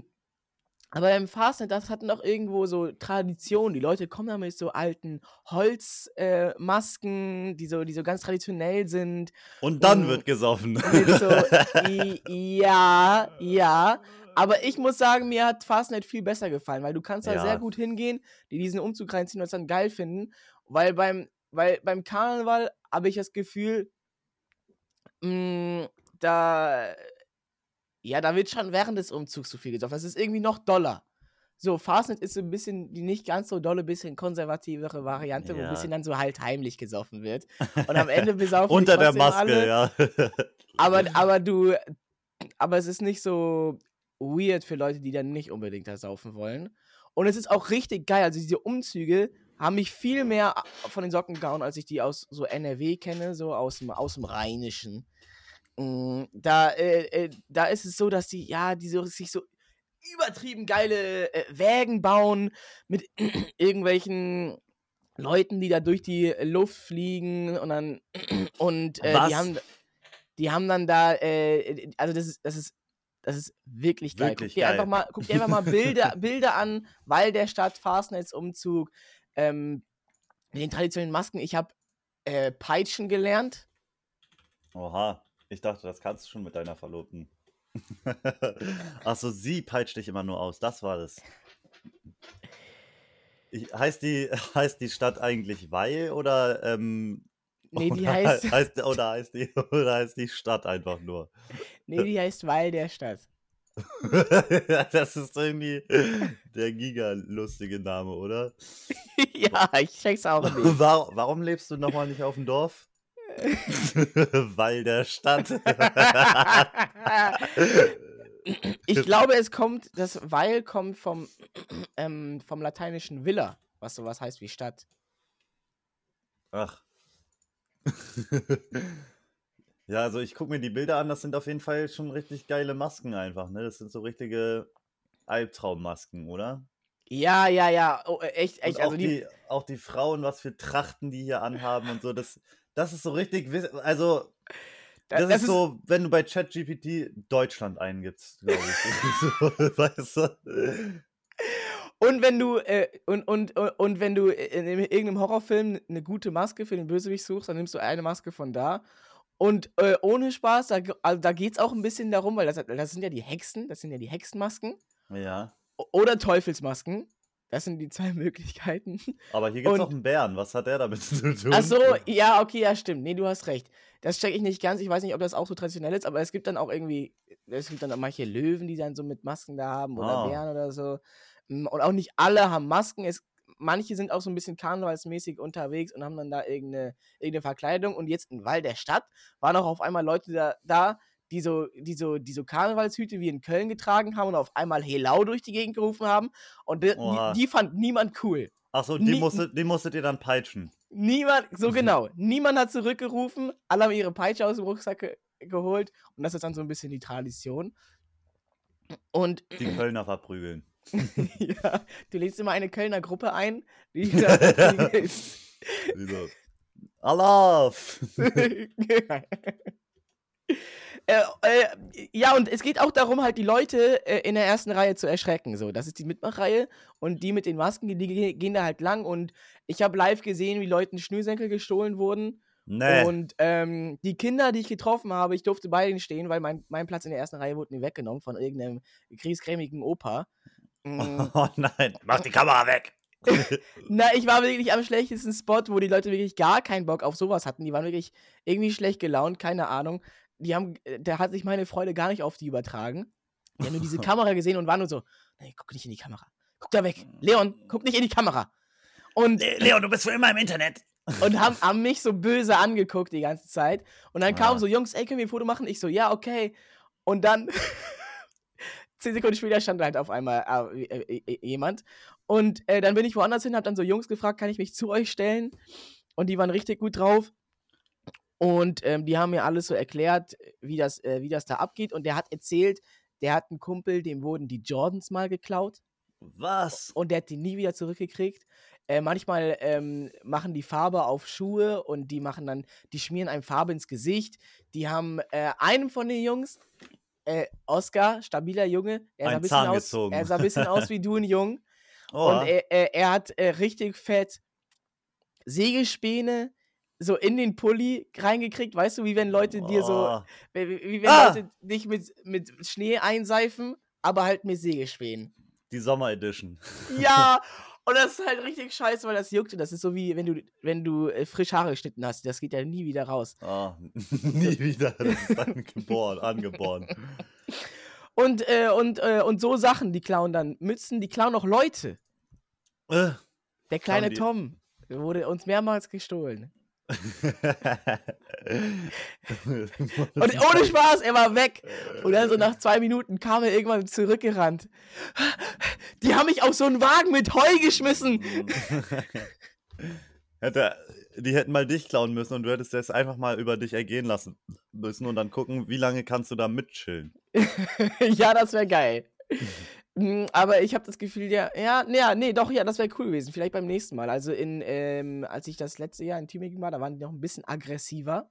Aber beim Fastnet, das hat noch irgendwo so Tradition. Die Leute kommen da mit so alten Holzmasken, äh, die, so, die so ganz traditionell sind. Und dann Mm. wird gesoffen. So, i, ja, ja. Aber ich muss sagen, mir hat Fastnet viel besser gefallen, weil du kannst da Ja. sehr gut hingehen, die diesen Umzug reinziehen und es dann geil finden. Weil beim, weil beim Karneval habe ich das Gefühl, mh, da, ja, da wird schon während des Umzugs zu viel gesoffen. Das ist irgendwie noch doller. So, Fastnet ist so ein bisschen die nicht ganz so dolle, bisschen konservativere Variante, wo Ja. ein bisschen dann so halt heimlich gesoffen wird. Und am Ende besaufen Unter der Maske, alle. ja. Aber, aber du, aber es ist nicht so weird für Leute, die dann nicht unbedingt da saufen wollen. Und es ist auch richtig geil. Also diese Umzüge haben mich viel mehr von den Socken gehauen, als ich die aus so NRW kenne, so aus dem, aus dem Rheinischen. Mm, Da, äh, äh, da ist es so, dass die, ja, die so, sich so übertrieben geile äh, Wägen bauen mit irgendwelchen Leuten, die da durch die Luft fliegen und dann und äh, die haben die haben dann da äh, also das ist das ist das ist wirklich geil. Wirklich guck dir geil. einfach mal guck dir einfach mal Bilder Bilder an, weil der Stadt Fastnetzumzug ähm, mit den traditionellen Masken. Ich habe äh, Peitschen gelernt. Oha, ich dachte, das kannst du schon mit deiner Verlobten. Achso, sie peitscht dich immer nur aus, das war das. Ich, heißt, die, heißt die Stadt eigentlich Weil oder ähm, Nee, die oder heißt- heißt oder heißt die oder heißt die Stadt einfach nur? Nee, die heißt Weil der Stadt. das ist irgendwie der giga-lustige Name, oder? ja, ich check's auch nicht. Warum, warum lebst du nochmal nicht auf dem Dorf? Weil der Stadt. ich glaube, es kommt, das Weil kommt vom, ähm, vom lateinischen Villa, was sowas heißt wie Stadt. Ach. ja, also ich gucke mir die Bilder an, das sind auf jeden Fall schon richtig geile Masken einfach, ne? Das sind so richtige Albtraummasken, oder? Ja, ja, ja, oh, äh, echt, Und echt. auch, Also die, die, auch die Frauen, was für Trachten die hier anhaben und so, das, das ist so richtig, also da- das, ist so, wenn du bei ChatGPT Deutschland eingibst, glaube ich. weißt du? Und wenn du, äh, und, und, und, und wenn du in, in irgendeinem Horrorfilm eine gute Maske für den Bösewicht suchst, dann nimmst du eine Maske von da. Und äh, ohne Spaß, da, also da geht es auch ein bisschen darum, weil das, das sind ja die Hexen, das sind ja die Hexenmasken. Ja. Oder Teufelsmasken. Das sind die zwei Möglichkeiten. Aber hier gibt es auch einen Bären. Was hat der damit zu tun? Ach so, ja, okay, ja, stimmt. Nee, du hast recht. Das check ich nicht ganz. Ich weiß nicht, ob das auch so traditionell ist, aber es gibt dann auch irgendwie, es gibt dann auch manche Löwen, die dann so mit Masken da haben oder Ah. Bären oder so. Mm, Und auch nicht alle haben Masken. Es, manche sind auch so ein bisschen karnevalsmäßig unterwegs und haben dann da irgendeine, irgendeine Verkleidung. Und jetzt im Wall der Stadt waren auch auf einmal Leute da, da die so, die, so, die so Karnevalshüte wie in Köln getragen haben und auf einmal Helau durch die Gegend gerufen haben. Und die, Oha. die, fand niemand cool. Ach so, die, Nie- musstet, die musstet ihr dann peitschen. Niemand, so Mhm. genau. Niemand hat zurückgerufen. Alle haben ihre Peitsche aus dem Rucksack ge geholt. Und das ist dann so ein bisschen die Tradition. Und Die Kölner verprügeln. ja, du lädst immer eine Kölner Gruppe ein, die da ist. Wieso? Äh, äh, ja, und es geht auch darum, halt die Leute äh, in der ersten Reihe zu erschrecken. So, das ist die Mitmachreihe und die mit den Masken, die, die gehen da halt lang und ich habe live gesehen, wie Leuten Schnürsenkel gestohlen wurden. Nee. Und ähm, die Kinder, die ich getroffen habe, ich durfte bei denen stehen, weil mein, mein Platz in der ersten Reihe wurde mir weggenommen von irgendeinem kriegsgrämigen Opa. Mm, Oh nein. Mach die Kamera weg. Na, ich war wirklich am schlechtesten Spot, wo die Leute wirklich gar keinen Bock auf sowas hatten. Die waren wirklich irgendwie schlecht gelaunt, keine Ahnung. Die haben, äh, da hat sich meine Freude gar nicht auf die übertragen. Die haben nur diese Kamera gesehen und waren nur so, nee, guck nicht in die Kamera. Guck da weg. Leon, guck nicht in die Kamera. Und, Le- Leon, du bist für immer im Internet. und haben, haben mich so böse angeguckt die ganze Zeit. Und dann Ah. kamen so, Jungs, ey, können wir ein Foto machen? Ich so, ja, okay. Und dann, zehn Sekunden später stand halt auf einmal äh, äh, äh, jemand. Und äh, dann bin ich woanders hin, hab dann so Jungs gefragt, kann ich mich zu euch stellen? Und die waren richtig gut drauf. Und ähm, die haben mir alles so erklärt, wie das, äh, wie das da abgeht. Und der hat erzählt, der hat einen Kumpel, dem wurden die Jordans mal geklaut Was? und der hat die nie wieder zurückgekriegt. Äh, manchmal ähm, machen die Farbe auf Schuhe und die machen dann, die schmieren einem Farbe ins Gesicht. Die haben äh, einem von den Jungs, äh, Oscar, stabiler Junge, er sah, ein bisschen aus, gezogen. er sah ein bisschen aus wie du ein Jung. Oh, Und er, er, er hat äh, richtig fett Sägespäne so in den Pulli reingekriegt, weißt du, wie wenn Leute dir so, oh. wie, wie wenn Ah! Leute dich mit, mit Schnee einseifen, aber halt mit Sägespänen. Die Sommer-Edition. Ja, und das ist halt richtig scheiße, weil das juckt. Und das ist so wie, wenn du, wenn du äh, frisch Haare geschnitten hast. Das geht ja nie wieder raus. Oh, nie wieder. Das ist dann geboren, angeboren. Und, äh, und, äh, und so Sachen, die klauen dann Mützen, die klauen auch Leute. Äh. Der kleine Tom wurde uns mehrmals gestohlen. Und ohne Spaß, er war weg. Und dann so nach zwei Minuten kam er irgendwann zurückgerannt. Die haben mich auf so einen Wagen mit Heu geschmissen. Hätte, die hätten mal dich klauen müssen und du hättest das einfach mal über dich ergehen lassen müssen und dann gucken, wie lange kannst du da mitchillen. ja, das wäre geil. Mm, Aber ich habe das Gefühl, ja, ja, ja, nee, doch, ja, das wäre cool gewesen. Vielleicht beim nächsten Mal. Also in, ähm, als ich das letzte Jahr in Tübingen war, da waren die noch ein bisschen aggressiver.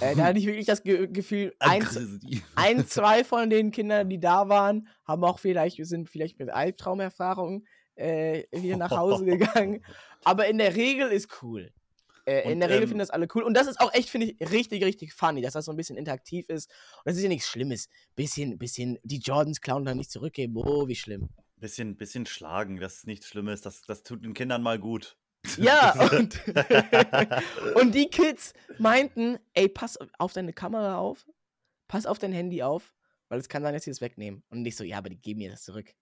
Äh, da hatte ich wirklich das Ge Gefühl, ein, Aggressiv. ein, zwei von den Kindern, die da waren, haben auch vielleicht, sind vielleicht mit Albtraumerfahrungen äh, wieder nach Hause gegangen. Aber in der Regel ist cool. Äh, in der Regel ähm, finden das alle cool. Und das ist auch echt, finde ich, richtig, richtig funny, dass das so ein bisschen interaktiv ist. Und das ist ja nichts Schlimmes. Bisschen, bisschen die Jordans klauen dann nicht zurückgeben. Oh, wie schlimm. Bisschen, bisschen schlagen, das ist nichts Schlimmes. Das, das tut den Kindern mal gut. Ja, und, und die Kids meinten, ey, pass auf deine Kamera auf, pass auf dein Handy auf, weil es kann sein, dass sie es wegnehmen. Und nicht so, ja, aber die geben mir das zurück.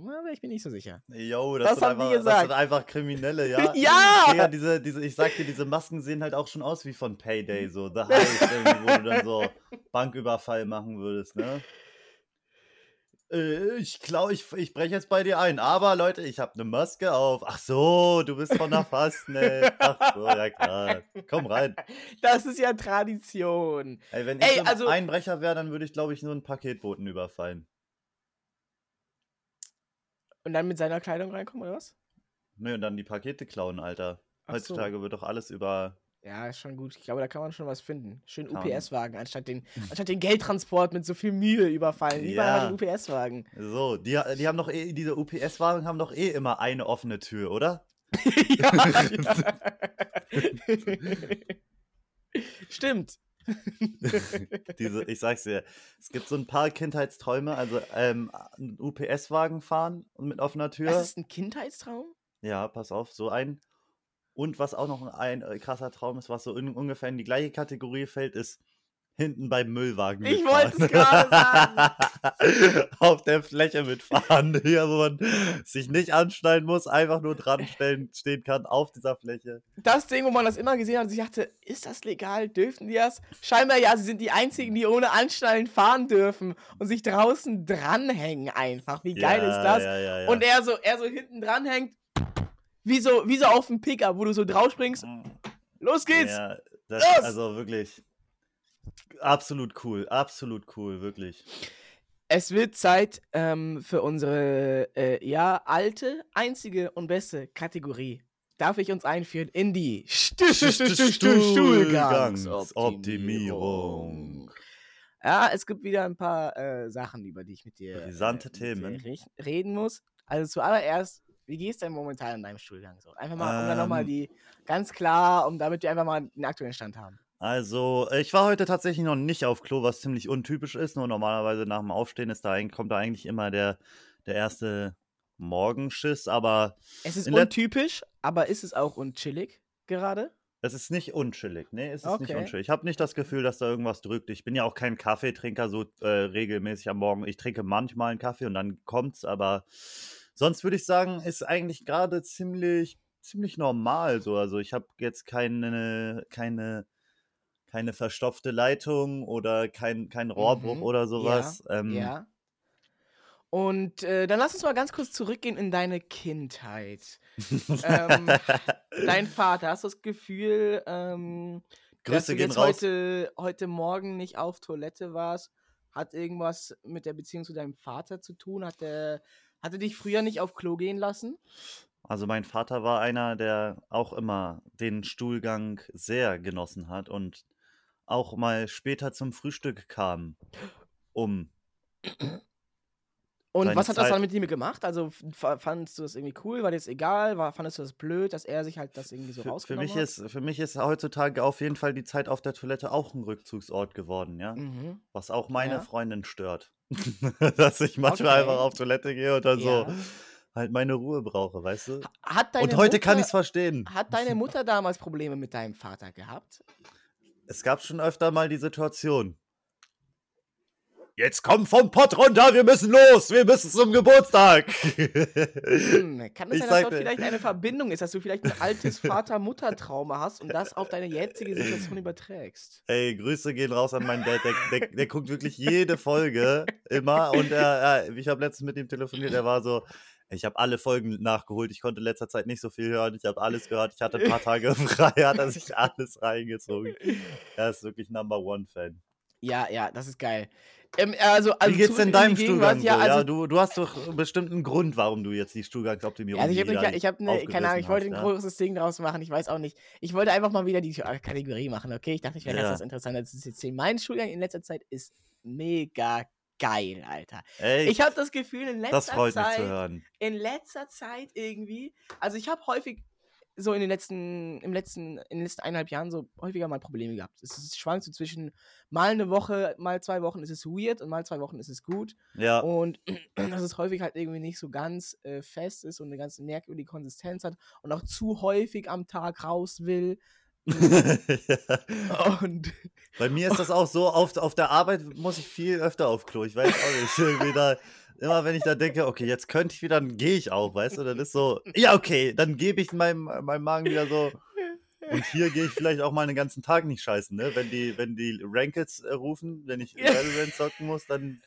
Aber ich bin nicht so sicher. Jo, das, Das sind haben die einfach, das gesagt. sind einfach Kriminelle, ja. Ja! Digga, diese, diese, ich sag dir, diese Masken sehen halt auch schon aus wie von Payday, so The Heist, wo du dann so Banküberfall machen würdest, ne? Äh, Ich glaube, ich, ich breche jetzt bei dir ein. Aber Leute, ich habe eine Maske auf. Ach so, du bist von der Fastnet. Ach so, ja klar. Komm rein. Das ist ja Tradition. Ey, wenn ich Ey, so ein also- Einbrecher wäre, dann würde ich, glaube ich, nur einen Paketboten überfallen. Und dann mit seiner Kleidung reinkommen, oder was? Nö, und dann die Pakete klauen, Alter. Ach so. Heutzutage wird doch alles über. Ja, ist schon gut. Ich glaube, da kann man schon was finden. Schön. UPS-Wagen, anstatt den, anstatt den Geldtransport mit so viel Mühe überfallen. Lieber Ja. den UPS-Wagen. So, die, die haben doch eh, diese UPS-Wagen haben doch eh immer eine offene Tür, oder? ja, ja. Stimmt. Diese, ich sag's dir, es gibt so ein paar Kindheitsträume, also ähm, einen UPS-Wagen fahren und mit offener Tür. Das ist ein Kindheitstraum? Ja, pass auf, so ein. Und was auch noch ein äh, krasser Traum ist, was so in, ungefähr in die gleiche Kategorie fällt, ist hinten beim Müllwagen Ich wollte es gerade sagen. Auf der Fläche mitfahren, hier, wo man sich nicht anschnallen muss, einfach nur dran stellen, stehen kann auf dieser Fläche. Das Ding, wo man das immer gesehen hat und sich dachte, ist das legal? Dürfen die das? Scheinbar ja, sie sind die einzigen, die ohne Anschnallen fahren dürfen und sich draußen dranhängen einfach. Wie geil ja, ist das? Ja, ja, ja. Und er so, er so hinten dran hängt, wie so, wie so auf dem Pickup, wo du so drauf springst. Los geht's! Ja, das, Los! also wirklich absolut cool, absolut cool, wirklich. Es wird Zeit ähm, für unsere, äh, ja, alte, einzige und beste Kategorie. darf ich uns einführen in die Stu Stu- Stu- Stuhlgangsoptimierung. Ja, es gibt wieder ein paar äh, Sachen, über die ich mit dir, Brisante äh, mit dir Themen. re- reden muss. Also zuallererst, wie gehst du denn momentan in deinem Stuhlgang so? Einfach mal, um dann nochmal Ähm. die, ganz klar, um damit wir einfach mal den aktuellen Stand haben. Also, ich war heute tatsächlich noch nicht auf Klo, was ziemlich untypisch ist. Nur normalerweise nach dem Aufstehen ist da, eigentlich- kommt da eigentlich immer der, der erste Morgenschiss. Aber Es ist in der- untypisch, aber ist es auch unchillig gerade? es ist nicht unchillig. Nee, es ist nicht Okay. unchillig. Ich habe nicht das Gefühl, dass da irgendwas drückt. Ich bin ja auch kein Kaffeetrinker so äh, regelmäßig am Morgen. Ich trinke manchmal einen Kaffee und dann kommt's. Aber sonst würde ich sagen, ist eigentlich gerade ziemlich, ziemlich normal so. Also ich habe jetzt keine, keine, keine verstopfte Leitung oder kein, kein Rohrbruch Mhm. oder sowas. ähm, Ja. Und äh, dann lass uns mal ganz kurz zurückgehen in deine Kindheit. ähm, dein Vater, hast du das Gefühl, ähm, dass du jetzt raus. heute, heute Morgen nicht auf Toilette warst? Hat irgendwas mit der Beziehung zu deinem Vater zu tun? Hat der, hat er dich früher nicht auf Klo gehen lassen? Also mein Vater war einer, der auch immer den Stuhlgang sehr genossen hat und auch mal später zum Frühstück kam, um Und was hat das Zeit- dann mit ihm gemacht? Also fandest du das irgendwie cool? War dir das egal? War, fandest du das blöd, dass er sich halt das irgendwie so für, für rausgenommen mich hat? ist für mich ist heutzutage auf jeden Fall die Zeit auf der Toilette auch ein Rückzugsort geworden, ja, Mhm. was auch meine Ja. Freundin stört, dass ich manchmal Okay. einfach auf Toilette gehe oder so Ja. halt meine Ruhe brauche, weißt du? Hat deine Und heute kann Mutter- ich es verstehen. Hat deine Mutter damals Probleme mit deinem Vater gehabt? Es gab schon öfter mal die Situation. Jetzt komm vom Pott runter, wir müssen los, wir müssen zum Geburtstag. Hm, kann es Ich sein, dass dort vielleicht eine Verbindung ist, dass du vielleicht ein altes Vater-Mutter-Trauma hast und das auf deine jetzige Situation überträgst? Ey, Grüße gehen raus an meinen Dad. Der, der, der guckt wirklich jede Folge immer. Und er, er, ich habe letztens mit ihm telefoniert. Er war so, ich habe alle Folgen nachgeholt. Ich konnte in letzter Zeit nicht so viel hören. Ich habe alles gehört. Ich hatte ein paar Tage frei. Hat er sich alles reingezogen. Er ist wirklich Number One Fan. Ja, ja, das ist geil. Ähm, also, also Wie geht's denn deinem. Stuhlgang? Ja, so? also, ja, du, du hast doch bestimmt einen Grund, warum du jetzt die Stuhlgangsoptimierung also ich habe ich hab ne, keine Ahnung, ich wollte ein hast, ja? großes Ding draus machen, ich weiß auch nicht. Ich wollte einfach mal wieder die Kategorie machen, okay? Ich dachte, ich wäre Ja. ganz was Interessantes zu erzählen. Mein Stuhlgang in letzter Zeit ist mega geil, Alter. Ey, Ich habe das Gefühl, in letzter das freut mich Zeit zu hören. in letzter Zeit irgendwie, also ich habe häufig so in den letzten, im letzten, in den letzten eineinhalb Jahren so häufiger mal Probleme gehabt. Es ist, schwankt so zwischen mal eine Woche, mal zwei Wochen ist es weird und mal zwei Wochen ist es gut. Ja, Und dass es häufig halt irgendwie nicht so ganz äh, fest ist und eine ganz merkwürdige Konsistenz hat und auch zu häufig am Tag raus will. Und Bei mir ist das auch so, auf, auf der Arbeit muss ich viel öfter auf Klo. Ich weiß auch nicht. Irgendwie da, immer wenn ich da denke, okay, jetzt könnte ich wieder, dann gehe ich auch, weißt du? Dann ist so, ja, okay, dann gebe ich meinem, meinem Magen wieder so. Und hier gehe ich vielleicht auch mal einen ganzen Tag nicht scheißen, ne? Wenn die, wenn die Rankeds äh, rufen, wenn ich Valorant zocken muss, dann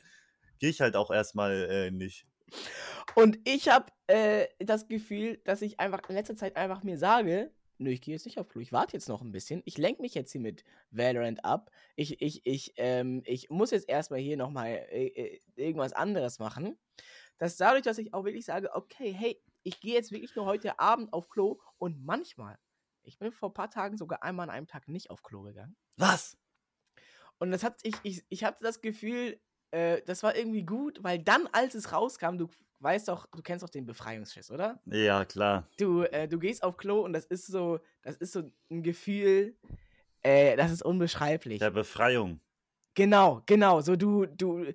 gehe ich halt auch erstmal äh, nicht. Und ich habe äh, das Gefühl, dass ich einfach in letzter Zeit einfach mir sage, nö, ich gehe jetzt nicht auf Klo, ich warte jetzt noch ein bisschen, ich lenke mich jetzt hier mit Valorant ab, ich, ich, ich, ähm, ich muss jetzt erstmal hier nochmal äh, äh, irgendwas anderes machen. Dass dadurch, dass ich auch wirklich sage, okay, hey, ich gehe jetzt wirklich nur heute Abend auf Klo und manchmal, ich bin vor ein paar Tagen sogar einmal an einem Tag nicht auf Klo gegangen. Was? Und das hat, ich, ich, ich hatte das Gefühl, äh, das war irgendwie gut, weil dann, als es rauskam, du weißt doch, du kennst doch den Befreiungsschiss, oder? Ja, klar. Du, äh, du gehst auf Klo und das ist so, das ist so ein Gefühl, äh, das ist unbeschreiblich. Der Befreiung. Genau, genau. So du, du,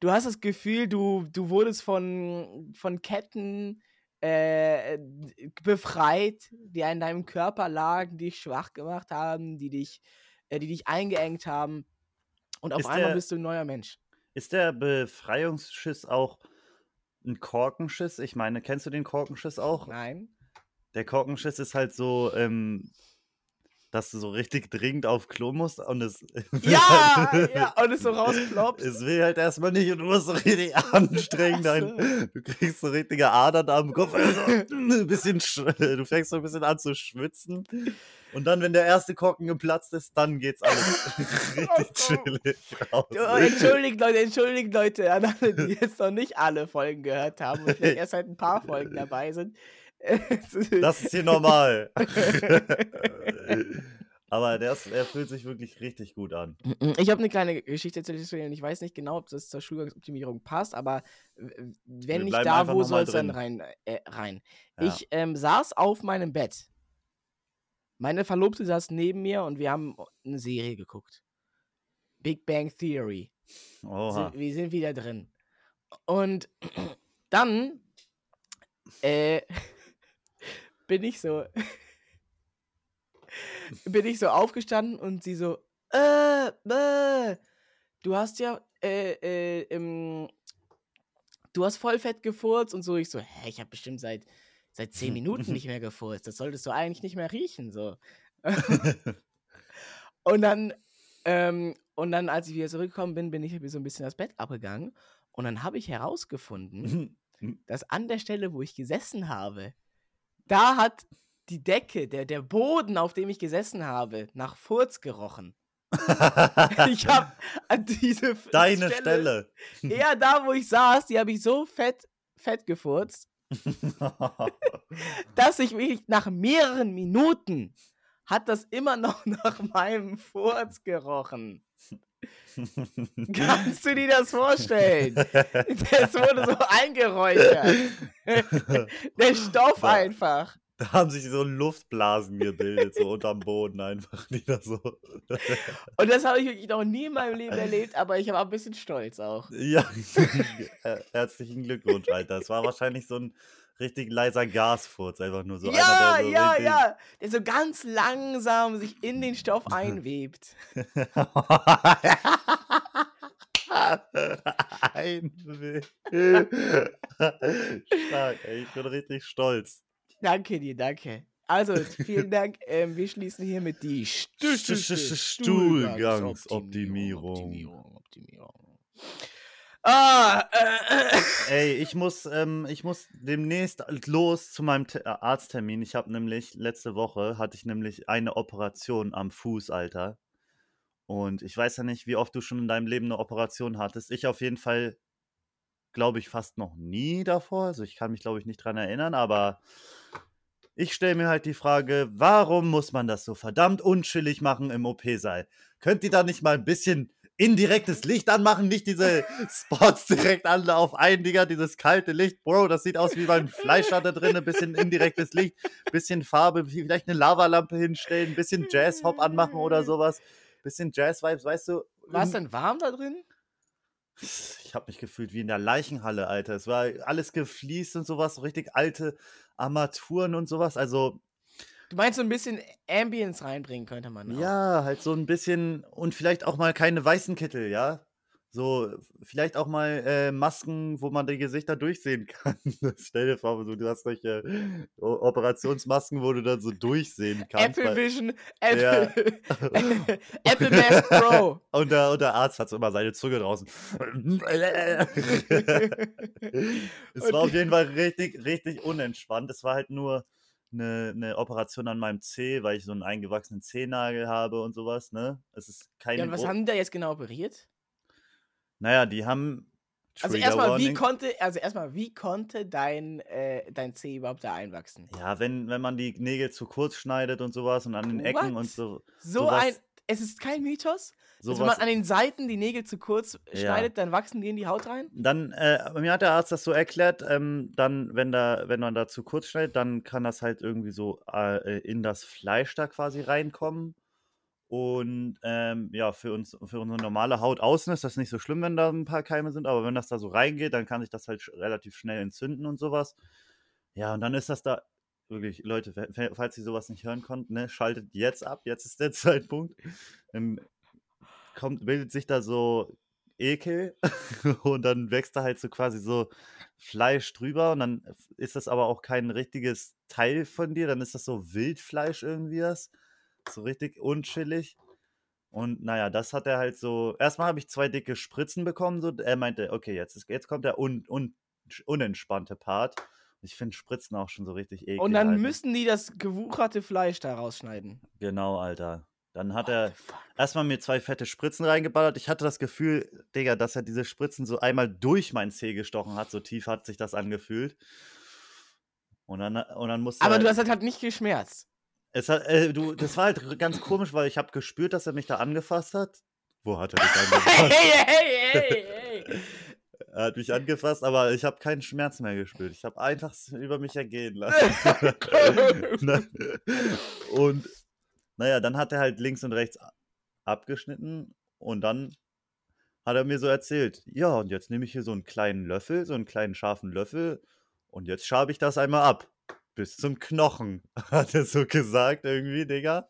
du hast das Gefühl, du, du wurdest von, von Ketten äh, befreit, die in deinem Körper lagen, die dich schwach gemacht haben, die dich, äh, die dich eingeengt haben. Und auf Ist einmal der- bist du ein neuer Mensch. Ist der Befreiungsschiss auch ein Korkenschiss? Ich meine, kennst du den Korkenschiss auch? Nein. Der Korkenschiss ist halt so, ähm, dass du so richtig dringend auf Klo musst und es. Ja, ja, und es so rausploppt. Es will halt erstmal nicht und du musst so richtig anstrengen. Dein, du kriegst so richtige Adern am Kopf. Also, ein bisschen, sch- du fängst so ein bisschen an zu schwitzen. Und dann, wenn der erste Korken geplatzt ist, dann geht's alles richtig chillig raus. Du, entschuldigt Leute, entschuldigt Leute an alle, die jetzt noch nicht alle Folgen gehört haben und vielleicht erst seit ein paar Folgen dabei sind. Das ist hier normal. Aber der, ist, der fühlt sich wirklich richtig gut an. Ich habe eine kleine Geschichte zu erzählen. Ich weiß nicht genau, ob das zur Schulgangsoptimierung passt, aber wenn nicht da, wo soll es dann rein? Äh, rein. Ja. Ich ähm, saß auf meinem Bett. Meine Verlobte saß neben mir und wir haben eine Serie geguckt. Big Bang Theory. Oha. Sind, wir sind wieder drin. Und dann äh, bin ich so bin ich so aufgestanden und sie so äh, äh, du hast ja äh, äh, ähm, du hast voll fett gefurzt und so ich so hä ich habe bestimmt seit seit zehn Minuten nicht mehr gefurzt das solltest du eigentlich nicht mehr riechen so und dann ähm, und dann als ich wieder zurückgekommen bin bin ich so ein bisschen das Bett abgegangen und dann habe ich herausgefunden dass an der Stelle, wo ich gesessen habe, da hat die Decke, der, der Boden, auf dem ich gesessen habe, nach Furz gerochen. Ich habe an diese Deine Stelle. Ja, da, wo ich saß, die habe ich so fett, fett gefurzt, dass ich wirklich nach mehreren Minuten hat das immer noch nach meinem Furz gerochen. Kannst du dir das vorstellen? Das wurde so eingeräuchert. Der Stoff einfach. Da haben sich so Luftblasen gebildet, so unterm Boden einfach. Die da so. Und das habe ich wirklich noch nie in meinem Leben erlebt, aber ich war ein bisschen stolz auch. ja, her- herzlichen Glückwunsch, Alter. Es war wahrscheinlich so ein richtig leiser Gasfurz, einfach nur so. ja, einer, der so ja, ja. Der so ganz langsam sich in den Stoff einwebt. Ein Stark, ey. Ich bin richtig stolz. Danke dir, danke. Also, vielen Dank. Ähm, wir schließen hiermit die Stu- Stu- Stu- Stuhlgangsoptimierung. Optimierung, Optimierung. Ah, äh, Ey, ich muss, ähm, ich muss demnächst los zu meinem Te- äh, Arzttermin. Ich habe nämlich, letzte Woche hatte ich nämlich eine Operation am Fuß, Alter. Und ich weiß ja nicht, wie oft du schon in deinem Leben eine Operation hattest. Ich auf jeden Fall, glaube ich, fast noch nie davor. Also ich kann mich, glaube ich, nicht dran erinnern, aber ich stelle mir halt die Frage, warum muss man das so verdammt unchillig machen im OP-Saal? Könnt ihr da nicht mal ein bisschen indirektes Licht anmachen? Nicht diese Spots direkt an auf einen, Digga, dieses kalte Licht. Bro, das sieht aus wie beim Fleischer da drin. Ein bisschen indirektes Licht, bisschen Farbe, vielleicht eine Lavalampe hinstellen, ein bisschen Jazz-Hop anmachen oder sowas. Bisschen Jazz-Vibes, weißt du? war es denn warm da drin? Ich habe mich gefühlt wie in der Leichenhalle, Alter. Es war alles gefliest und sowas, so richtig alte Armaturen und sowas. Also, Du meinst so ein bisschen Ambience reinbringen könnte man. auch. ja, halt so ein bisschen und vielleicht auch mal keine weißen Kittel, ja? So, vielleicht auch mal äh, Masken, wo man die Gesichter durchsehen kann. Stell dir vor, so, du hast solche O- Operationsmasken, wo du dann so durchsehen kannst. Apple Vision, Apple, Apple Mask Pro. Und der, und der Arzt hat so immer seine Zunge draußen. es war auf jeden Fall richtig, richtig unentspannt. Es war halt nur eine, eine Operation an meinem Zeh, weil ich so einen eingewachsenen Zehennagel habe und sowas, ne? Es ist keine. Ja, und was haben die da jetzt genau operiert? Naja, die haben. Also Trigger erstmal, wie konnte, also erstmal, wie konnte dein, äh, dein C überhaupt da einwachsen? Ja, wenn, wenn man die Nägel zu kurz schneidet und sowas und an den Ecken What? und so. So sowas- ein, es ist kein Mythos, dass wenn sowas man an den Seiten die Nägel zu kurz Ja. schneidet, dann wachsen die in die Haut rein? Dann, äh, mir hat der Arzt das so erklärt, ähm, dann, wenn da, wenn man da zu kurz schneidet, dann kann das halt irgendwie so äh, in das Fleisch da quasi reinkommen. Und ähm, ja, für uns, für unsere normale Haut außen ist das nicht so schlimm, wenn da ein paar Keime sind, aber wenn das da so reingeht, dann kann sich das halt relativ schnell entzünden und sowas. Ja, und dann ist das da, wirklich, Leute, fa- fa- falls ihr sowas nicht hören konnten, ne, schaltet jetzt ab, jetzt ist der Zeitpunkt. Dann kommt, bildet sich da so Ekel und dann wächst da halt so quasi so Fleisch drüber und dann ist das aber auch kein richtiges Teil von dir, dann ist das so Wildfleisch irgendwie das. So richtig unchillig. Und naja, das hat er halt so. Erstmal habe ich zwei dicke Spritzen bekommen. So. Er meinte, okay, jetzt, ist, jetzt kommt der un, un, unentspannte Part. Ich finde Spritzen auch schon so richtig eklig. Und dann Alter. müssen die das gewucherte Fleisch da rausschneiden. Genau, Alter. Dann hat What er erstmal mir zwei fette Spritzen reingeballert. Ich hatte das Gefühl, Digga, dass er diese Spritzen so einmal durch mein Zeh gestochen hat. So tief hat sich das angefühlt. Und dann, und dann musste Aber er- du hast halt nicht geschmerzt. Es hat, äh, du, das war halt ganz komisch, weil ich habe gespürt, dass er mich da angefasst hat. Wo hat er dich angefasst? Hey, hey, hey, hey. er hat mich angefasst, aber ich habe keinen Schmerz mehr gespürt. Ich habe einfach über mich ergehen lassen. Und naja, dann hat er halt links und rechts abgeschnitten und dann hat er mir so erzählt, ja, und jetzt nehme ich hier so einen kleinen Löffel, so einen kleinen scharfen Löffel und jetzt schabe ich das einmal ab. Bis zum Knochen, hat er so gesagt irgendwie, Digga.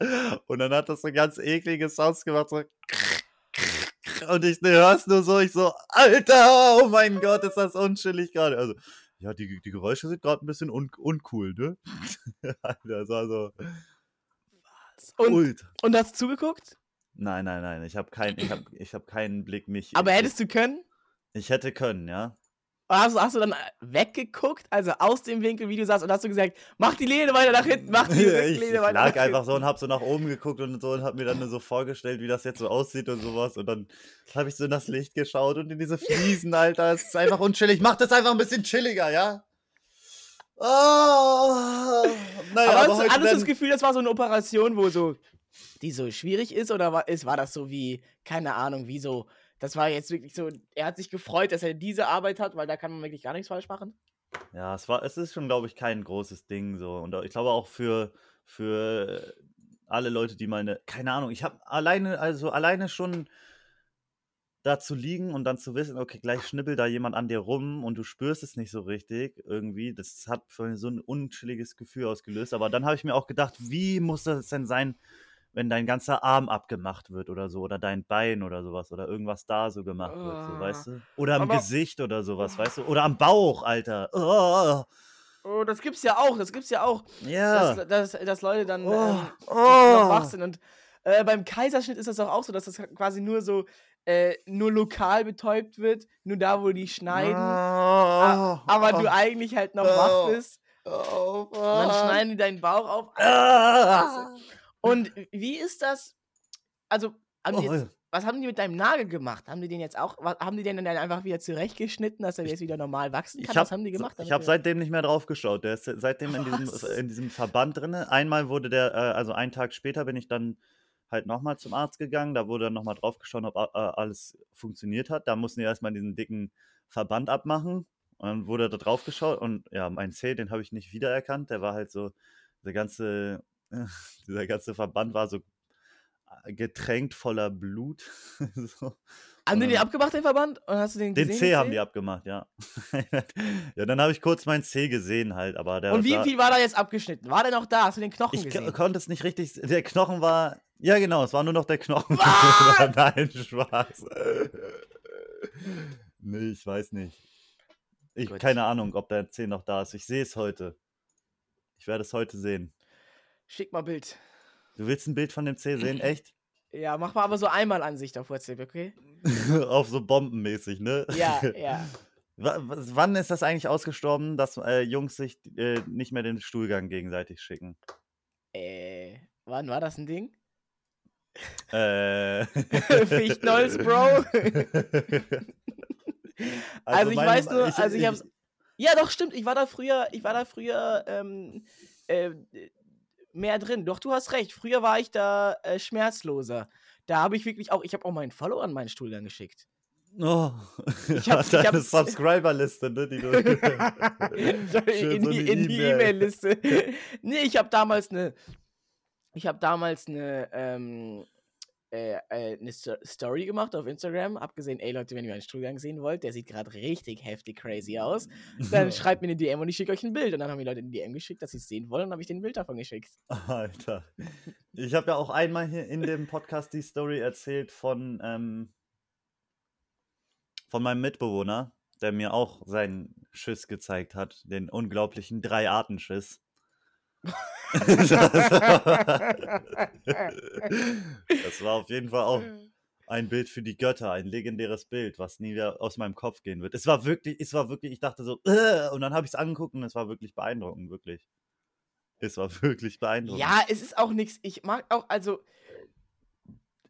Und dann hat das so ganz eklige Sounds gemacht, so. Und ich hör's nur so, ich so, Alter, oh mein Gott, ist das unchillig gerade. Also, ja, die, die Geräusche sind gerade ein bisschen un uncool, ne? Alter, das war so. Und, Ultra. und hast zugeguckt? Nein, nein, nein, ich habe kein, ich hab, ich hab keinen Blick mich. Aber hättest du können? Ich hätte können, ja. Hast, du- hast du dann weggeguckt, also aus dem Winkel, wie du saßt, und hast du gesagt, mach die Lehne weiter nach hinten, mach die ich, ich weiter lag nach einfach so und hab so nach oben geguckt und so und hab mir dann nur so vorgestellt, wie das jetzt so aussieht und sowas. Und dann habe ich so in das Licht geschaut und in diese Fliesen, Alter. Es ist einfach unchillig. Mach das einfach ein bisschen chilliger, ja? Oh, naja, aber aber hast, du- heute hattest du das Gefühl, das war so eine Operation, wo so, die so schwierig ist, oder war, ist, war das so wie, keine Ahnung, wie so, das war jetzt wirklich so, er hat sich gefreut, dass er diese Arbeit hat, weil da kann man wirklich gar nichts falsch machen? Ja, es war, es ist schon, glaube ich, kein großes Ding so. Und ich glaube auch für, für alle Leute, die meine, keine Ahnung, ich habe alleine, also alleine schon da zu liegen und dann zu wissen, okay, gleich schnippelt da jemand an dir rum und du spürst es nicht so richtig irgendwie. Das hat für mich so ein unchilliges Gefühl ausgelöst. Aber dann habe ich mir auch gedacht, wie muss das denn sein, wenn dein ganzer Arm abgemacht wird oder so oder dein Bein oder sowas oder irgendwas da so gemacht wird, so, Ah. weißt du? Oder am Aber- Gesicht oder sowas, weißt du? Oder am Bauch, Alter. Oh. Oh, das gibt's ja auch, das gibt's ja auch, Ja. dass, dass, dass Leute dann Oh, ähm, oh. noch wach sind. Und äh, beim Kaiserschnitt ist das doch auch so, dass das quasi nur so, äh, nur lokal betäubt wird, nur da, wo die schneiden. Ah, aber du eigentlich halt noch wach bist. Oh, dann schneiden die deinen Bauch auf. Ah. Und wie ist das? Also, haben Oh, jetzt, was haben die mit deinem Nagel gemacht? Haben die den jetzt auch, haben die den dann einfach wieder zurechtgeschnitten, dass er jetzt wieder normal wachsen kann? Ich habe was haben die gemacht? ich hab er- seitdem nicht mehr drauf geschaut. Der ist seitdem in diesem, in diesem Verband drin. Einmal wurde der, äh, also einen Tag später bin ich dann halt nochmal zum Arzt gegangen. Da wurde dann nochmal drauf geschaut, ob äh, alles funktioniert hat. Da mussten die erstmal diesen dicken Verband abmachen. Und dann wurde da drauf geschaut und ja, mein C, den habe ich nicht wiedererkannt. Der war halt so, der ganze, dieser ganze Verband war so äh, getränkt voller Blut. so. haben die den und- abgemacht, den Verband? Und hast du den Den gesehen? C den haben die abgemacht, ja. ja, dann habe ich kurz meinen C gesehen halt, aber der Und wie viel war da jetzt abgeschnitten? War der noch da? Hast du den Knochen ich gesehen? k- konnte es nicht richtig. Der Knochen war. Ja, genau, es war nur noch der Knochen. Nein, Spaß. nee, ich weiß nicht. Ich Gut. keine Ahnung, ob der C noch da ist. Ich sehe es heute. Ich werde es heute sehen. Schick mal Bild. Du willst ein Bild von dem C sehen? Echt? Ja, mach mal aber so einmal Ansicht auf WhatsApp, okay? Auf so bombenmäßig, ne? Ja, ja. Was- Wann ist das eigentlich ausgestorben, dass äh, Jungs sich äh, nicht mehr den Stuhlgang gegenseitig schicken? Äh, wann war das ein Ding? Äh. Fichtnolz, Bro. Also, ich mein- weiß nur, also ich hab's. Ja, doch, stimmt. Ich war da früher, ich war da früher ähm, äh, mehr drin. Doch, du hast recht. Früher war ich da äh, schmerzloser. Da habe ich wirklich auch, ich habe auch meinen Follower an meinen Stuhlgang geschickt. Oh, Ich deine hab's- Subscriber-Liste, ne? Die du in so die in die E-Mail. E-Mail-Liste. nee, ich habe damals eine, ich habe damals eine, ähm, äh, äh, eine Sto- Story gemacht auf Instagram. Abgesehen, ey Leute, wenn ihr meinen Stuhlgang sehen wollt, der sieht gerade richtig heftig crazy aus. Dann schreibt mir eine DM und ich schicke euch ein Bild. Und dann haben die Leute eine DM geschickt, dass sie es sehen wollen. Und dann habe ich den Bild davon geschickt. Alter. Ich habe ja auch einmal hier in dem Podcast die Story erzählt von, ähm, von meinem Mitbewohner, der mir auch seinen Schiss gezeigt hat, den unglaublichen Drei-Arten-Schiss. das war auf jeden Fall auch ein Bild für die Götter, ein legendäres Bild, was nie wieder aus meinem Kopf gehen wird. Es war wirklich, es war wirklich, ich dachte so, "Äh", und dann habe ich es angeguckt und es war wirklich beeindruckend, wirklich. Es war wirklich beeindruckend. Ja, es ist auch nichts. Ich mag auch, also,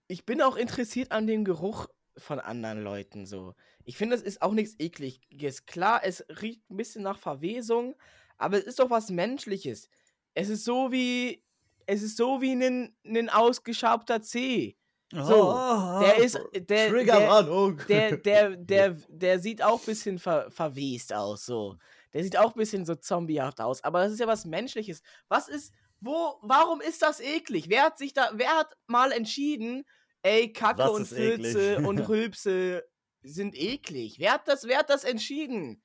ich bin auch interessiert an dem Geruch von anderen Leuten so. Ich finde, das ist auch nichts ekliges. Klar, es riecht ein bisschen nach Verwesung, Aber es ist doch was Menschliches. Es ist so wie. Es ist so wie ein, ein ausgeschabter C. So, der ist. Der, Triggerwarnung. der, der, der, der sieht auch ein bisschen ver, verwest aus, so. Der sieht auch ein bisschen so zombiehaft aus. Aber das ist ja was Menschliches. Was ist. Wo, warum ist das eklig? Wer hat sich da. Wer hat mal entschieden, ey, Kacke Was und eklig? Filze und Rülpse sind eklig? Wer hat das, wer hat das entschieden?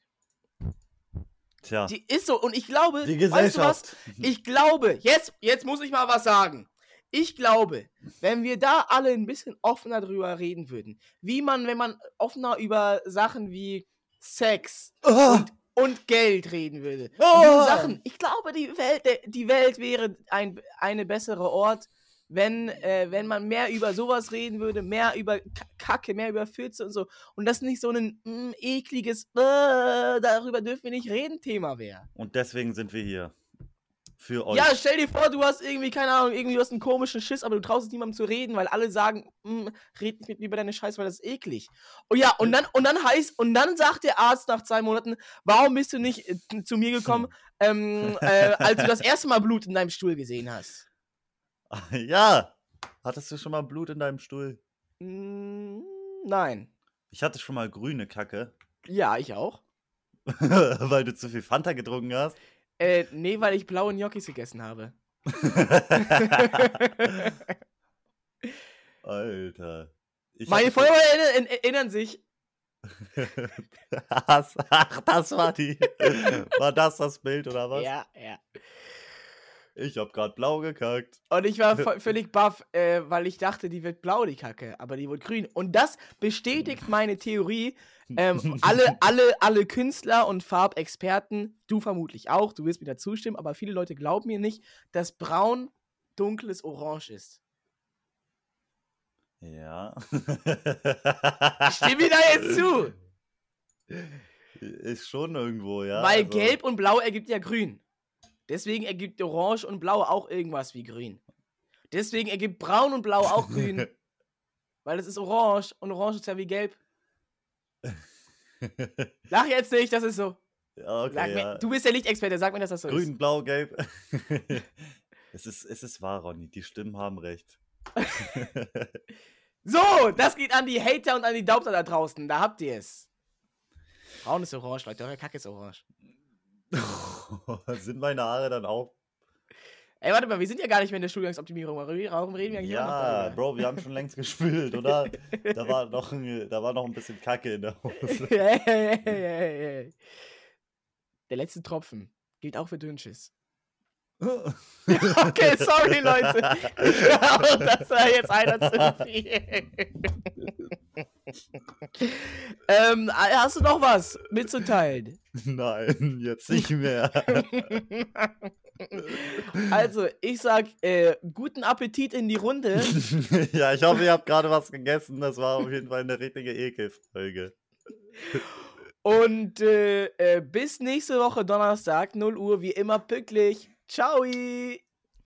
Tja, Die ist so. Und ich glaube, die weißt du was? Gesellschaft. Ich glaube, jetzt, jetzt muss ich mal was sagen. Ich glaube, wenn wir da alle ein bisschen offener drüber reden würden, wie man, wenn man offener über Sachen wie Sex Ah, und Geld reden würde. Und diese Sachen, ich glaube, die Welt, die Welt wäre ein eine bessere Ort, wenn, äh, wenn man mehr über sowas reden würde, mehr über Kacke, mehr über Fürze und so. Und das nicht so ein mm, ekliges, äh, darüber dürfen wir nicht reden, Thema wäre. Und deswegen sind wir hier. Für euch. Ja, stell dir vor, du hast irgendwie, keine Ahnung, irgendwie du hast einen komischen Schiss, aber du traust es niemandem zu reden, weil alle sagen, "Mm, red nicht mit mir über deine Scheiße, weil das ist eklig. Und ja, und dann, und dann heißt, und dann sagt der Arzt nach zwei Monaten, warum bist du nicht äh, zu mir gekommen, ähm, äh, als du das erste Mal Blut in deinem Stuhl gesehen hast? ja. Hattest du schon mal Blut in deinem Stuhl? Mm, nein. Ich hatte schon mal grüne Kacke, Ja, ich auch. weil du zu viel Fanta getrunken hast. Äh, nee, weil ich blaue Gnocchis gegessen habe. Alter. Ich Meine hatte- Follower erinnern, erinnern sich, Ach, das war die. War das das Bild oder was? ja, ja. Ich hab grad blau gekackt. Und ich war völlig baff, äh, weil ich dachte, die wird blau, die Kacke, aber die wird grün. Und das bestätigt meine Theorie. Ähm, alle, alle, alle Künstler und Farbexperten, du vermutlich auch, du wirst mir da zustimmen, aber viele Leute glauben mir nicht, dass braun dunkles Orange ist. Ja. Stimm mir da jetzt zu! Ist schon irgendwo, ja. weil also- gelb und blau ergibt ja grün. Deswegen ergibt orange und blau auch irgendwas wie grün. Deswegen ergibt braun und blau auch grün, weil es ist orange und orange ist ja wie gelb. Lach jetzt nicht, das ist so. Ja, okay, mir, ja. du bist der Lichtexperte, sag mir, dass das so Grün, blau, gelb. es, ist, es ist wahr, Ronny. Die Stimmen haben recht. ist. So, das geht an die Hater und an die Daubter da draußen. Da habt ihr es. Braun ist orange, Leute. Eure Kacke ist orange. Sind meine Haare dann auch? Ey, warte mal, wir sind ja gar nicht mehr in der Studiengangsoptimierung. Warum reden wir eigentlich Ja? Bro, wir haben schon längst gespült, oder? Da war noch ein, da war noch ein bisschen Kacke in der Hose. Hey, hey, hey, hey, hey. Der letzte Tropfen gilt auch für Dünnschiss. Okay, sorry, Leute. Ich glaube, das war jetzt einer zu viel. Ähm, hast du noch was mitzuteilen? Nein, jetzt nicht mehr. Also, ich sag, äh, guten Appetit in die Runde. ja, ich hoffe, ihr habt gerade was gegessen. Das war auf jeden Fall eine richtige Ekelfolge. Und äh, äh, bis nächste Woche Donnerstag, 0 Uhr, wie immer pünktlich. Ciao!